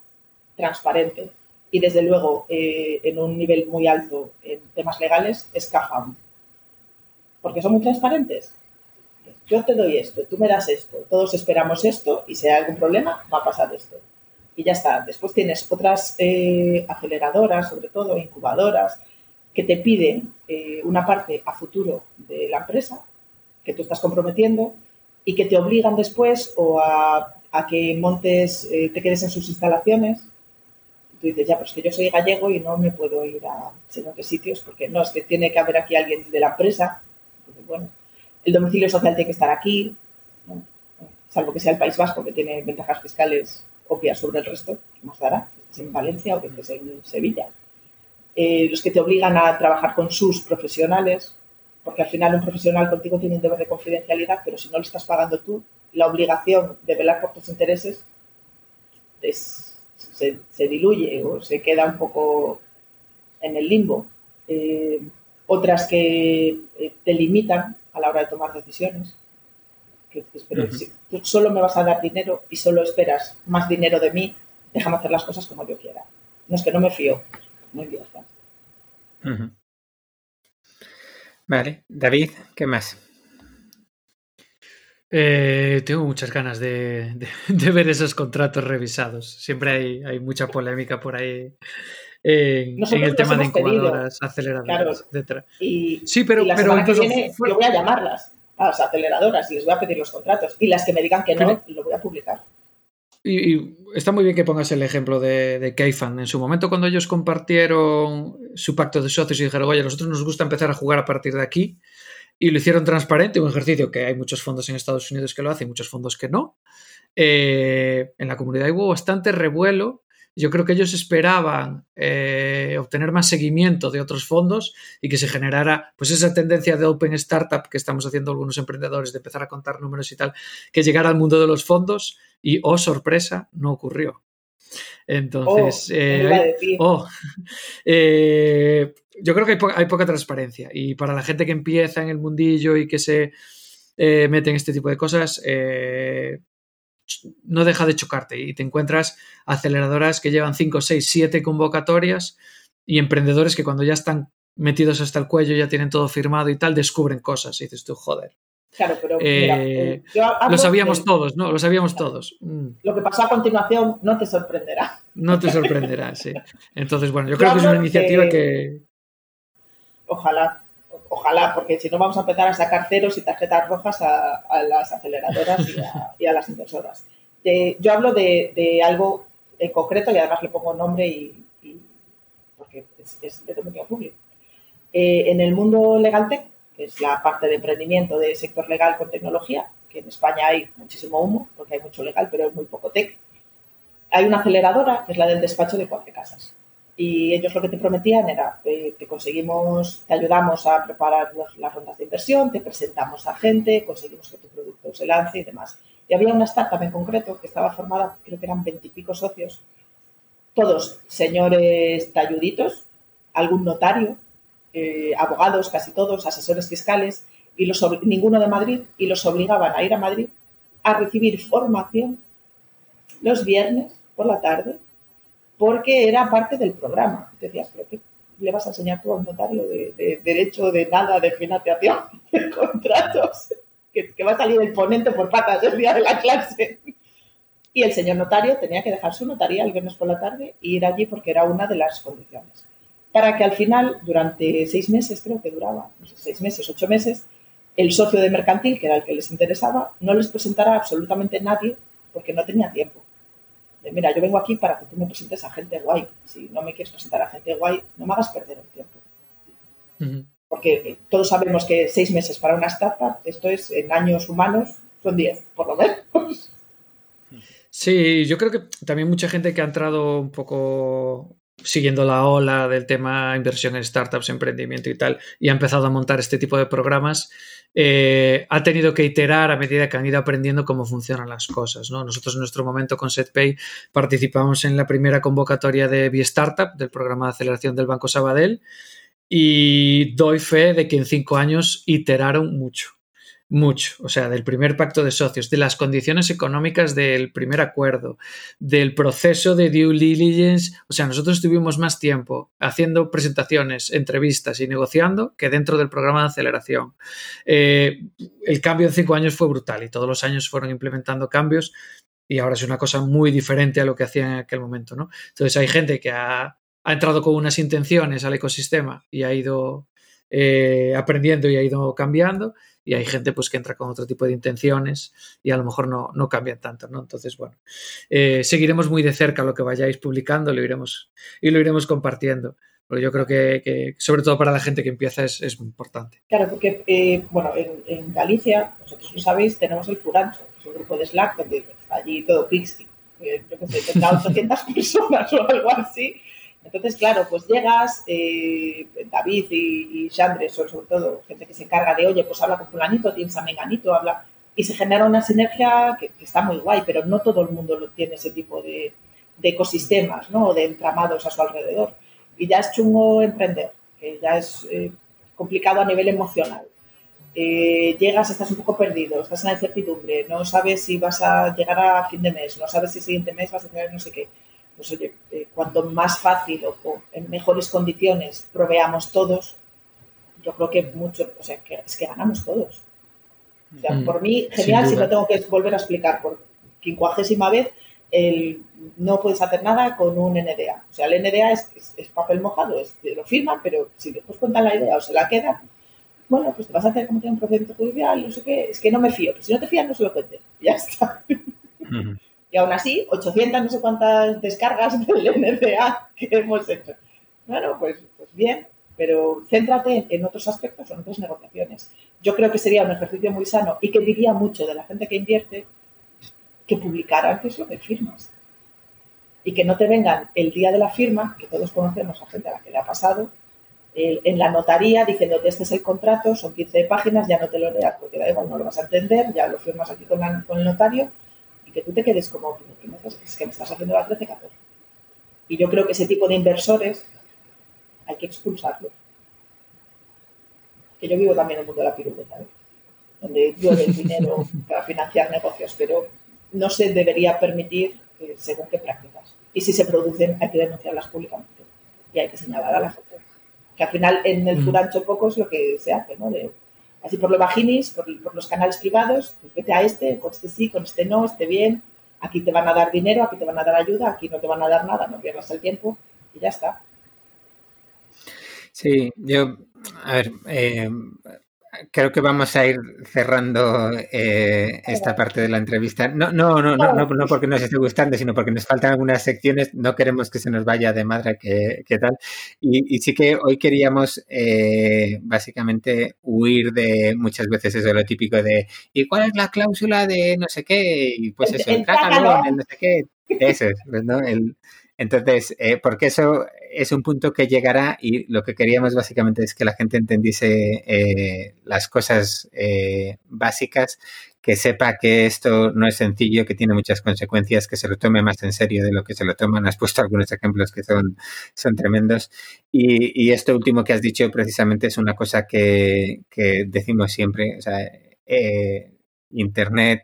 transparente y desde luego eh, en un nivel muy alto en temas legales, es CAFAM. Porque son muy transparentes. Yo te doy esto, tú me das esto, todos esperamos esto y si hay algún problema va a pasar esto. Y ya está. Después tienes otras eh, aceleradoras, sobre todo incubadoras, que te piden eh, una parte a futuro de la empresa que tú estás comprometiendo y que te obligan después o a, que montes, te quedes en sus instalaciones. Tú dices, ya, pero es que yo soy gallego y no me puedo ir a qué sitios porque no, es que tiene que haber aquí alguien de la empresa. Entonces, bueno, el domicilio social tiene que estar aquí, salvo que sea el País Vasco, que tiene ventajas fiscales obvias sobre el resto, que nos dará, que es en Valencia o que es en Sevilla. Eh, los que te obligan a trabajar con sus profesionales, porque al final un profesional contigo tiene un deber de confidencialidad, pero si no lo estás pagando tú, la obligación de velar por tus intereses se, diluye o se queda un poco en el limbo. Eh, otras que eh, te limitan a la hora de tomar decisiones. Que, si tú solo me vas a dar dinero y solo esperas más dinero de mí, déjame hacer las cosas como yo quiera. No es que no me fío, bien. Vale, David, ¿qué más? Eh, tengo muchas ganas [LAUGHS] de, ver esos contratos revisados. Siempre hay, mucha polémica por ahí en, el tema de incubadoras, aceleradoras, etc. sí, pero, pero yo voy a llamarlas a las aceleradoras y les voy a pedir los contratos. Y las que me digan que no, lo voy a publicar. Y, está muy bien que pongas el ejemplo de, de En su momento, cuando ellos compartieron su pacto de socios y dijeron, oye, a nosotros nos gusta empezar a jugar a partir de aquí, y lo hicieron transparente, un ejercicio que hay muchos fondos en Estados Unidos que lo hacen, muchos fondos que no. Eh, en la comunidad hubo bastante revuelo yo creo que ellos esperaban eh, obtener más seguimiento de otros fondos y que se generara pues esa tendencia de open startup que estamos haciendo algunos emprendedores de empezar a contar números y tal, que llegara al mundo de los fondos y, oh sorpresa, no ocurrió. Entonces, oh, eh, oh, [LAUGHS] eh, yo creo que hay, poca transparencia. Y para la gente que empieza en el mundillo y que se mete en este tipo de cosas, no deja de chocarte. Y te encuentras aceleradoras que llevan 5, 6, 7 convocatorias y emprendedores que cuando ya están metidos hasta el cuello, ya tienen todo firmado y tal, descubren cosas. Y dices tú, joder. Claro, pero eh, lo sabíamos todos, ¿no? Lo sabíamos todos. Mm. Lo que pasa a continuación no te sorprenderá. No te sorprenderá, sí. Entonces, bueno, yo, creo que es una iniciativa que... Ojalá ojalá, porque si no vamos a empezar a sacar ceros y tarjetas rojas a, las aceleradoras y a, las inversoras. yo hablo de, algo en concreto y además le pongo nombre y, porque es, de dominio público. Eh, en el mundo legal tech, es la parte de emprendimiento del sector legal con tecnología, que en España hay muchísimo humo, porque hay mucho legal, pero muy poco tech, hay una aceleradora que es la del despacho de cuatro casas. Y ellos lo que te prometían era, eh, te conseguimos, te ayudamos a preparar las rondas de inversión, te presentamos a gente, conseguimos que tu producto se lance y demás. Y había una startup en concreto que estaba formada, creo que eran veintipico socios, todos señores talluditos, algún notario, eh, abogados, casi todos, asesores fiscales, y los, ninguno de Madrid, y los obligaban a ir a Madrid a recibir formación los viernes por la tarde porque era parte del programa. Decías, pero ¿qué le vas a enseñar tú a un notario de, derecho, de nada, de financiación, [LAUGHS] de contratos? Que, va a salir el ponente por patas el día de la clase. Y el señor notario tenía que dejar su notaría el viernes por la tarde e ir allí porque era una de las condiciones. Para que al final, durante seis meses, creo que duraba, no sé, seis meses, ocho meses, el socio de mercantil, que era el que les interesaba, no les presentara absolutamente nadie porque no tenía tiempo mira, yo vengo aquí para que tú me presentes a gente guay. Si no me quieres presentar a gente guay, no me hagas perder el tiempo. Porque todos sabemos que seis meses para una startup, esto es en años humanos, son diez, por lo menos. Sí, yo creo que también mucha gente que ha entrado un poco siguiendo la ola del tema inversión en startups, emprendimiento y tal, y ha empezado a montar este tipo de programas, eh, ha tenido que iterar a medida que han ido aprendiendo cómo funcionan las cosas. ¿no? Nosotros en nuestro momento con SetPay participamos en la primera convocatoria de B-Startup, del programa de aceleración del Banco Sabadell, y doy fe de que en cinco años iteraron mucho mucho, o sea, del primer pacto de socios, de las condiciones económicas del primer acuerdo, del proceso de due diligence, o sea, nosotros estuvimos más tiempo haciendo presentaciones, entrevistas y negociando que dentro del programa de aceleración. Eh, el cambio en cinco años fue brutal y todos los años fueron implementando cambios y ahora es una cosa muy diferente a lo que hacía en aquel momento, ¿no? Entonces hay gente que ha, entrado con unas intenciones al ecosistema y ha ido eh, aprendiendo y ha ido cambiando y hay gente pues que entra con otro tipo de intenciones y a lo mejor no, no cambian tanto, ¿no? Entonces, bueno, eh, seguiremos muy de cerca lo que vayáis publicando lo iremos, y lo iremos compartiendo. Porque yo creo que, sobre todo para la gente que empieza, es, es muy importante. Claro, porque, eh, bueno, en, Galicia, vosotros lo sabéis, tenemos el Furancho, que es un grupo de Slack donde allí todo Pixie, eh, yo que sé, tendrá [LAUGHS] 800 personas o algo así, entonces, claro, pues llegas, eh, David y, y Chandre, sobre, todo, gente que se encarga de, oye, pues habla con fulanito, tienes a menganito, habla, y se genera una sinergia que, está muy guay, pero no todo el mundo tiene ese tipo de, ecosistemas, ¿no? De entramados a su alrededor. Y ya es chungo emprender, que ya es eh, complicado a nivel emocional. Eh, llegas, estás un poco perdido, estás en la incertidumbre, no sabes si vas a llegar a fin de mes, no sabes si el siguiente mes vas a tener no sé qué pues oye, eh, cuanto más fácil o, en mejores condiciones proveamos todos, yo creo que mucho, o sea, que es que ganamos todos. O sea, mm, por mí, genial, si no tengo que volver a explicar por quincuagésima vez, el, no puedes hacer nada con un NDA. O sea, el NDA es, papel mojado, es, lo firman, pero si después cuentan la idea o se la queda, bueno, pues te vas a hacer como tiene un procedimiento judicial, no sé qué, es que no me fío, que si no te fías no se lo cuentes, ya está. Y aún así, 800 no sé cuántas descargas [LAUGHS] del NCA que hemos hecho. Bueno, pues, pues bien, pero céntrate en otros aspectos en otras negociaciones. Yo creo que sería un ejercicio muy sano y que diría mucho de la gente que invierte que publicaran qué es lo que firmas. Y que no te vengan el día de la firma, que todos conocemos a gente a la que le ha pasado, en la notaría diciéndote este es el contrato, son 15 páginas, ya no te lo leas porque da igual, no lo vas a entender, ya lo firmas aquí con el notario que tú te quedes como, es que me estás haciendo la 13-14. Y yo creo que ese tipo de inversores hay que expulsarlos. Que yo vivo también en el mundo de la piruleta, ¿eh? donde yo doy dinero [LAUGHS] para financiar negocios, pero no se debería permitir eh, según qué prácticas. Y si se producen, hay que denunciarlas públicamente y hay que señalar a la gente. Que al final en el furancho poco es lo que se hace, ¿no? De, así por lo vaginis, por, los canales privados, pues vete a este, con este sí, con este no, este bien, aquí te van a dar dinero, aquí te van a dar ayuda, aquí no te van a dar nada, no pierdas el tiempo y ya está. Sí, yo, a ver, eh, creo que vamos a ir cerrando eh, esta parte de la entrevista. No, no, no, no, no, porque nos esté gustando, sino porque nos faltan algunas secciones. No queremos que se nos vaya de madre que, tal. Y, sí que hoy queríamos eh, básicamente huir de muchas veces eso, lo típico de ¿y cuál es la cláusula de no sé qué? Y pues eso, el, el no sé qué. Ese, ¿no? El, entonces, eh, porque eso es un punto que llegará y lo que queríamos básicamente es que la gente entendiese eh, las cosas eh, básicas, que sepa que esto no es sencillo, que tiene muchas consecuencias, que se lo tome más en serio de lo que se lo toman. Has puesto algunos ejemplos que son, son tremendos. Y, esto último que has dicho precisamente es una cosa que, decimos siempre. O sea, eh, Internet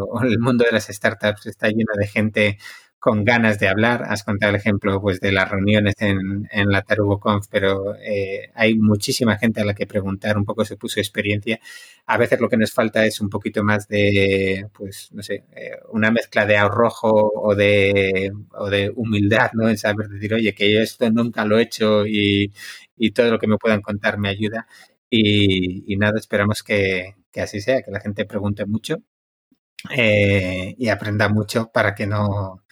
o el mundo de las startups está lleno de gente con ganas de hablar. Has contado el ejemplo pues, de las reuniones en, en la TarugoConf, pero eh, hay muchísima gente a la que preguntar un poco su, su experiencia. A veces lo que nos falta es un poquito más de, pues, no sé, eh, una mezcla de arrojo o de, o de humildad, ¿no? En saber decir, oye, que yo esto nunca lo he hecho y, y todo lo que me puedan contar me ayuda. Y, y nada, esperamos que, que así sea, que la gente pregunte mucho eh, y aprenda mucho para que no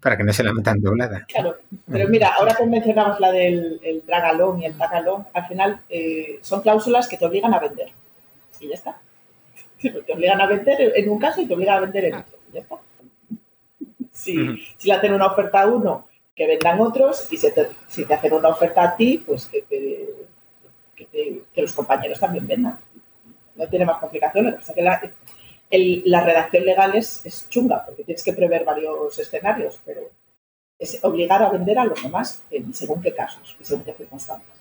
para que no se la metan doblada. Claro, pero mira, ahora que mencionabas la del el dragalón y el tagalón, al final eh, son cláusulas que te obligan a vender. Y ya está. [LAUGHS] Te obligan a vender en un caso y te obligan a vender en otro. ya está. [LAUGHS] Si, le hacen una oferta a uno, que vendan otros, y si te, hacen una oferta a ti, pues que, que, los compañeros también vendan. No tiene más complicaciones. O sea que la, la redacción legal es, chunga, porque tienes que prever varios escenarios, pero es obligar a vender a los demás en según qué casos y según qué circunstancias.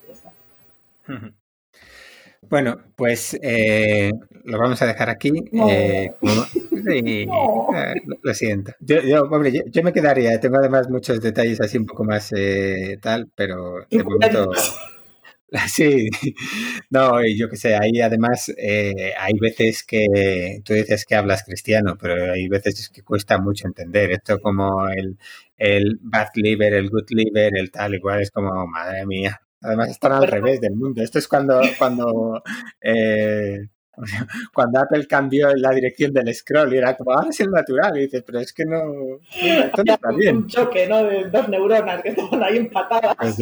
Bueno, pues eh, lo vamos a dejar aquí. Eh, [LAUGHS] eh, lo siento. Yo, yo, me quedaría. Tengo además muchos detalles así un poco más tal, pero de momento. [LAUGHS] [LAUGHS] Sí, no, yo qué sé, ahí además eh, hay veces que tú dices que hablas cristiano, pero hay veces que cuesta mucho entender. Esto como el, el bad liver, el good liver, el tal, igual es como, madre mía. Además están al revés del mundo. Esto es cuando, cuando eh, [LAUGHS] cuando Apple cambió la dirección del scroll y era como, ahora es el natural. Y dices, pero es que no, esto no está bien. Un choque, ¿no? De dos neuronas que estaban ahí empatadas. Pues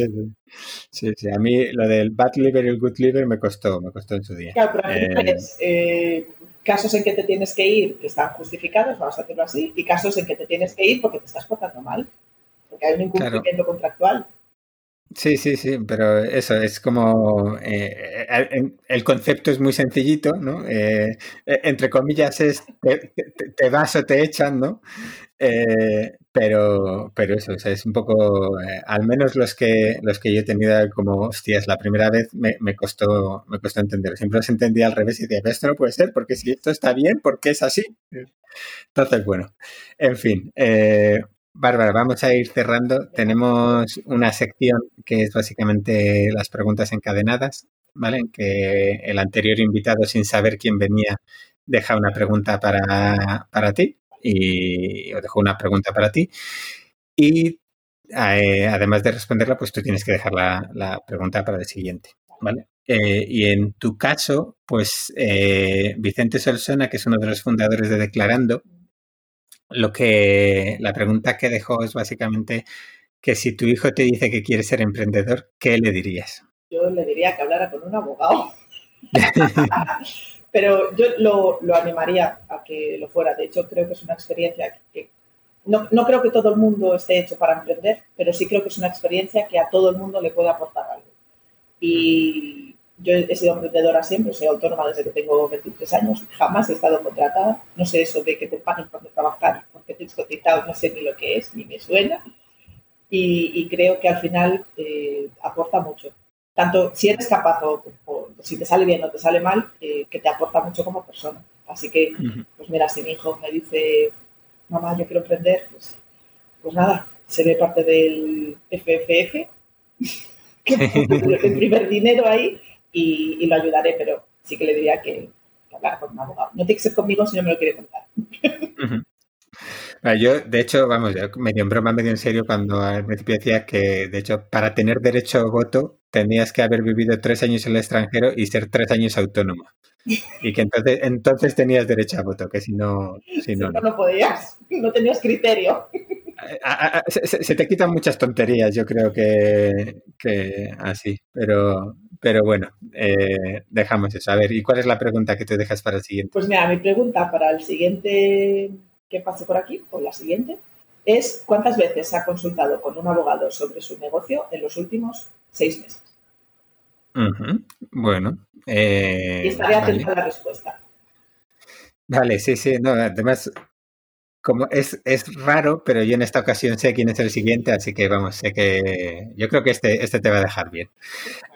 sí, sí. a mí lo del bad liver y el good liver me costó, me costó en su día. Claro, pero eh, eh, casos en que te tienes que ir que están justificados, vamos a hacerlo así, y casos en que te tienes que ir porque te estás portando mal, porque hay un incumplimiento contractual. Sí, sí, sí, pero eso es como eh, el, concepto es muy sencillito, ¿no? Eh, e, entre comillas es te, vas o te echan, ¿no? Eh, pero, pero eso, es un poco, al menos los que los que yo he tenido como, hostias, la primera vez me, me costó me costó entender. Siempre los entendía al revés y decía, esto no puede ser, porque si esto está bien, ¿por qué es así? Entonces, bueno, en fin, Bárbara, vamos a ir cerrando. Tenemos una sección que es básicamente las preguntas encadenadas, ¿vale? Que el anterior invitado, sin saber quién venía, deja una pregunta para, ti y o dejó una pregunta para ti. Y eh, además de responderla, pues tú tienes que dejar la, pregunta para el siguiente, ¿vale? Eh, y en tu caso, pues eh, Vicente Solsona, que es uno de los fundadores de Declarando, lo que la pregunta que dejó es básicamente que si tu hijo te dice que quiere ser emprendedor, ¿qué le dirías? Yo le diría que hablara con un abogado. [LAUGHS] [LAUGHS] Pero yo lo, animaría a que lo fuera. De hecho, creo que es una experiencia que no, no, creo que todo el mundo esté hecho para emprender, pero sí creo que es una experiencia que a todo el mundo le puede aportar algo. Y, yo he sido emprendedora siempre, soy autónoma desde que tengo 23 años, jamás he estado contratada, no sé eso de que te paguen por trabajar, porque tienes cotizado, no sé ni lo que es, ni me suena, y, creo que al final eh, aporta mucho. Tanto si eres capaz o, si te sale bien o te sale mal, eh, que te aporta mucho como persona. Así que, pues mira, si mi hijo me dice, mamá, yo quiero emprender, pues, pues nada, seré parte del FFF, [LAUGHS] [LAUGHS] el primer dinero ahí, y, lo ayudaré, pero sí que le diría que, hablar con un abogado. No tiene que ser conmigo si no me lo quiere contar. Yo, de hecho, vamos, medio en broma, medio en serio, cuando al principio decía que, de hecho, para tener derecho a voto tenías que haber vivido tres años en el extranjero y ser tres años autónomo. Y que entonces, entonces tenías derecho a voto, que si no... Si no, no, no podías, no tenías criterio. Se, te quitan muchas tonterías, yo creo que, que así, pero, pero bueno, eh, dejamos eso. A ver, ¿y cuál es la pregunta que te dejas para el siguiente? Pues mira, mi pregunta para el siguiente que pase por aquí, o la siguiente, es cuántas veces ha consultado con un abogado sobre su negocio en los últimos seis meses. Bueno. Eh, y estaré atenta a la respuesta. Vale, sí, sí. No, además, como es, es raro, pero yo en esta ocasión sé quién es el siguiente, así que vamos, sé que yo creo que este, este te va a dejar bien.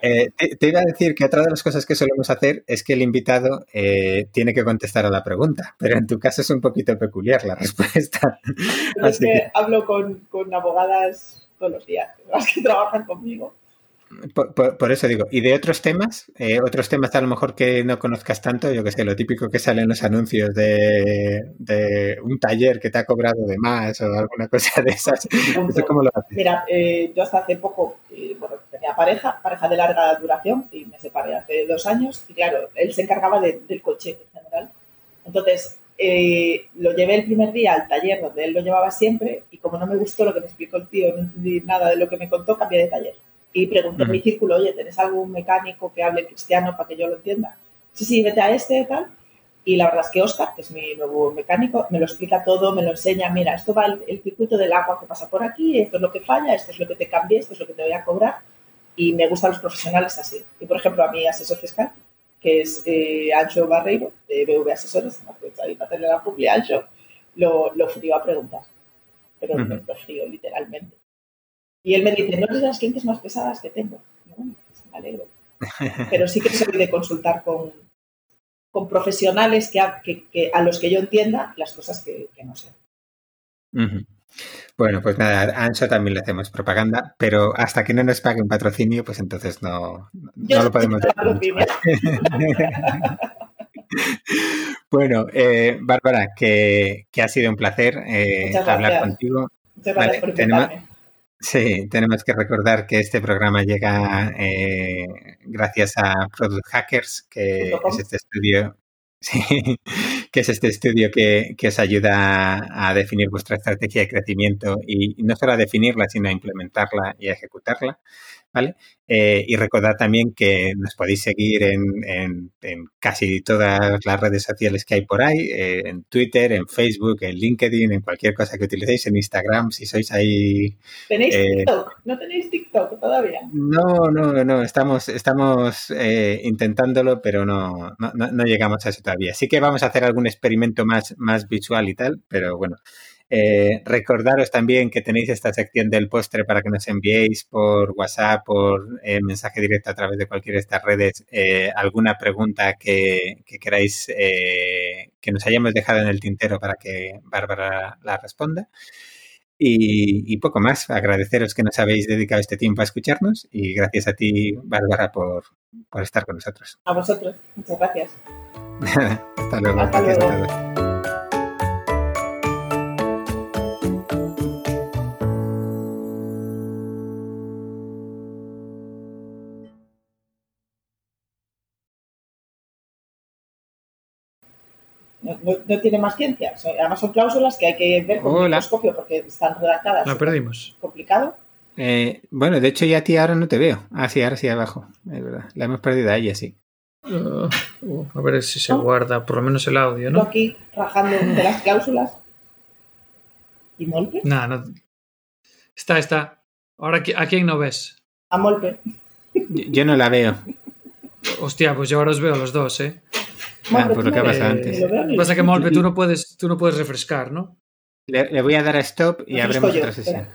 Eh, te, iba a decir que otra de las cosas que solemos hacer es que el invitado eh, tiene que contestar a la pregunta, pero en tu caso es un poquito peculiar la [LAUGHS] respuesta. es que, hablo con, con abogadas todos los días, [LAUGHS] las que trabajan conmigo. Por, eso digo, y de otros temas, eh, otros temas a lo mejor que no conozcas tanto, yo que sé, lo típico que sale en los anuncios de, un taller que te ha cobrado de más o alguna cosa de esas. ¿Cómo lo haces? Mira, eh, yo hasta hace poco, eh, bueno, tenía pareja, pareja de larga duración, y me separé hace dos años, y claro, él se encargaba del coche en general. Entonces, lo llevé el primer día al taller donde él lo llevaba siempre, y como no me gustó lo que me explicó el tío, ni nada de lo que me contó, cambié de taller y pregunté en mi círculo, oye, ¿tenés algún mecánico que hable cristiano para que yo lo entienda? Sí, sí, vete a este, tal. Y la verdad es que Oscar, que es mi nuevo mecánico, me lo explica todo, me lo enseña. Mira, esto va el, circuito del agua que pasa por aquí, esto es lo que falla, esto es lo que te cambie, esto es lo que te voy a cobrar. Y me gustan los profesionales así. Y por ejemplo, a mi asesor fiscal, que es eh, Ancho Barreiro, de BV Asesores, ahí para tener la publi Ancho, lo, lo frío a preguntar. Pero lo frío, literalmente. Y él me dice, no eres de las clientes más pesadas que tengo. Bueno, pues me alegro. [LAUGHS] Pero sí que soy de consultar con, con profesionales que a, que, a, los que yo entienda las cosas que, no sé. Bueno, pues nada, a Ancho también le hacemos propaganda, pero hasta que no nos pague un patrocinio, pues entonces no, no lo podemos hacer. [LAUGHS] bueno, eh, Bárbara, que, que, ha sido un placer eh, hablar contigo. Muchas gracias por invitarme. Sí, tenemos que recordar que este programa llega eh, gracias a Product Hackers, que es este estudio, [LAUGHS] que es este estudio que, que, os ayuda a definir vuestra estrategia de crecimiento y no solo a definirla, sino a implementarla y a ejecutarla. ¿Vale? Eh, y recordad también que nos podéis seguir en, casi todas las redes sociales que hay por ahí, eh, en Twitter, en Facebook, en LinkedIn, en cualquier cosa que utilicéis, en Instagram, si sois ahí... ¿Tenéis eh, TikTok? ¿No tenéis TikTok todavía? No, no, no, estamos, estamos intentándolo, pero no, no, no, llegamos a eso todavía. Sí que vamos a hacer algún experimento más, más visual y tal, pero bueno. Eh, recordaros también que tenéis esta sección del postre para que nos enviéis por WhatsApp, por eh, mensaje directo a través de cualquiera de estas redes, eh, alguna pregunta que, queráis que nos hayamos dejado en el tintero para que Bárbara la responda. Y, poco más, agradeceros que nos habéis dedicado este tiempo a escucharnos y gracias a ti, Bárbara, por, estar con nosotros. A vosotros, muchas gracias. [LAUGHS] Hasta luego. gracias a todos. No, tiene más ciencia. además son cláusulas que hay que ver con el microscopio porque están redactadas. La perdimos. Complicado. Eh, bueno, de hecho ya a ti ahora no te veo. Ah, sí, ahora sí abajo. Es verdad. La hemos perdido a ella, sí. Uh, uh, a ver si se guarda por lo menos el audio, ¿no? aquí rajando de las cláusulas. ¿Y Molpe? No, no. Está, está. Ahora, ¿a quién no ves? A Molpe. Yo no la veo. Hostia, pues yo ahora os veo a los dos, ¿eh? Ah, por lo que ha pasado antes. Pasa que Molpe tú no puedes, tú no puedes refrescar, ¿no? Le, le voy a dar a stop y abrimos otra sesión.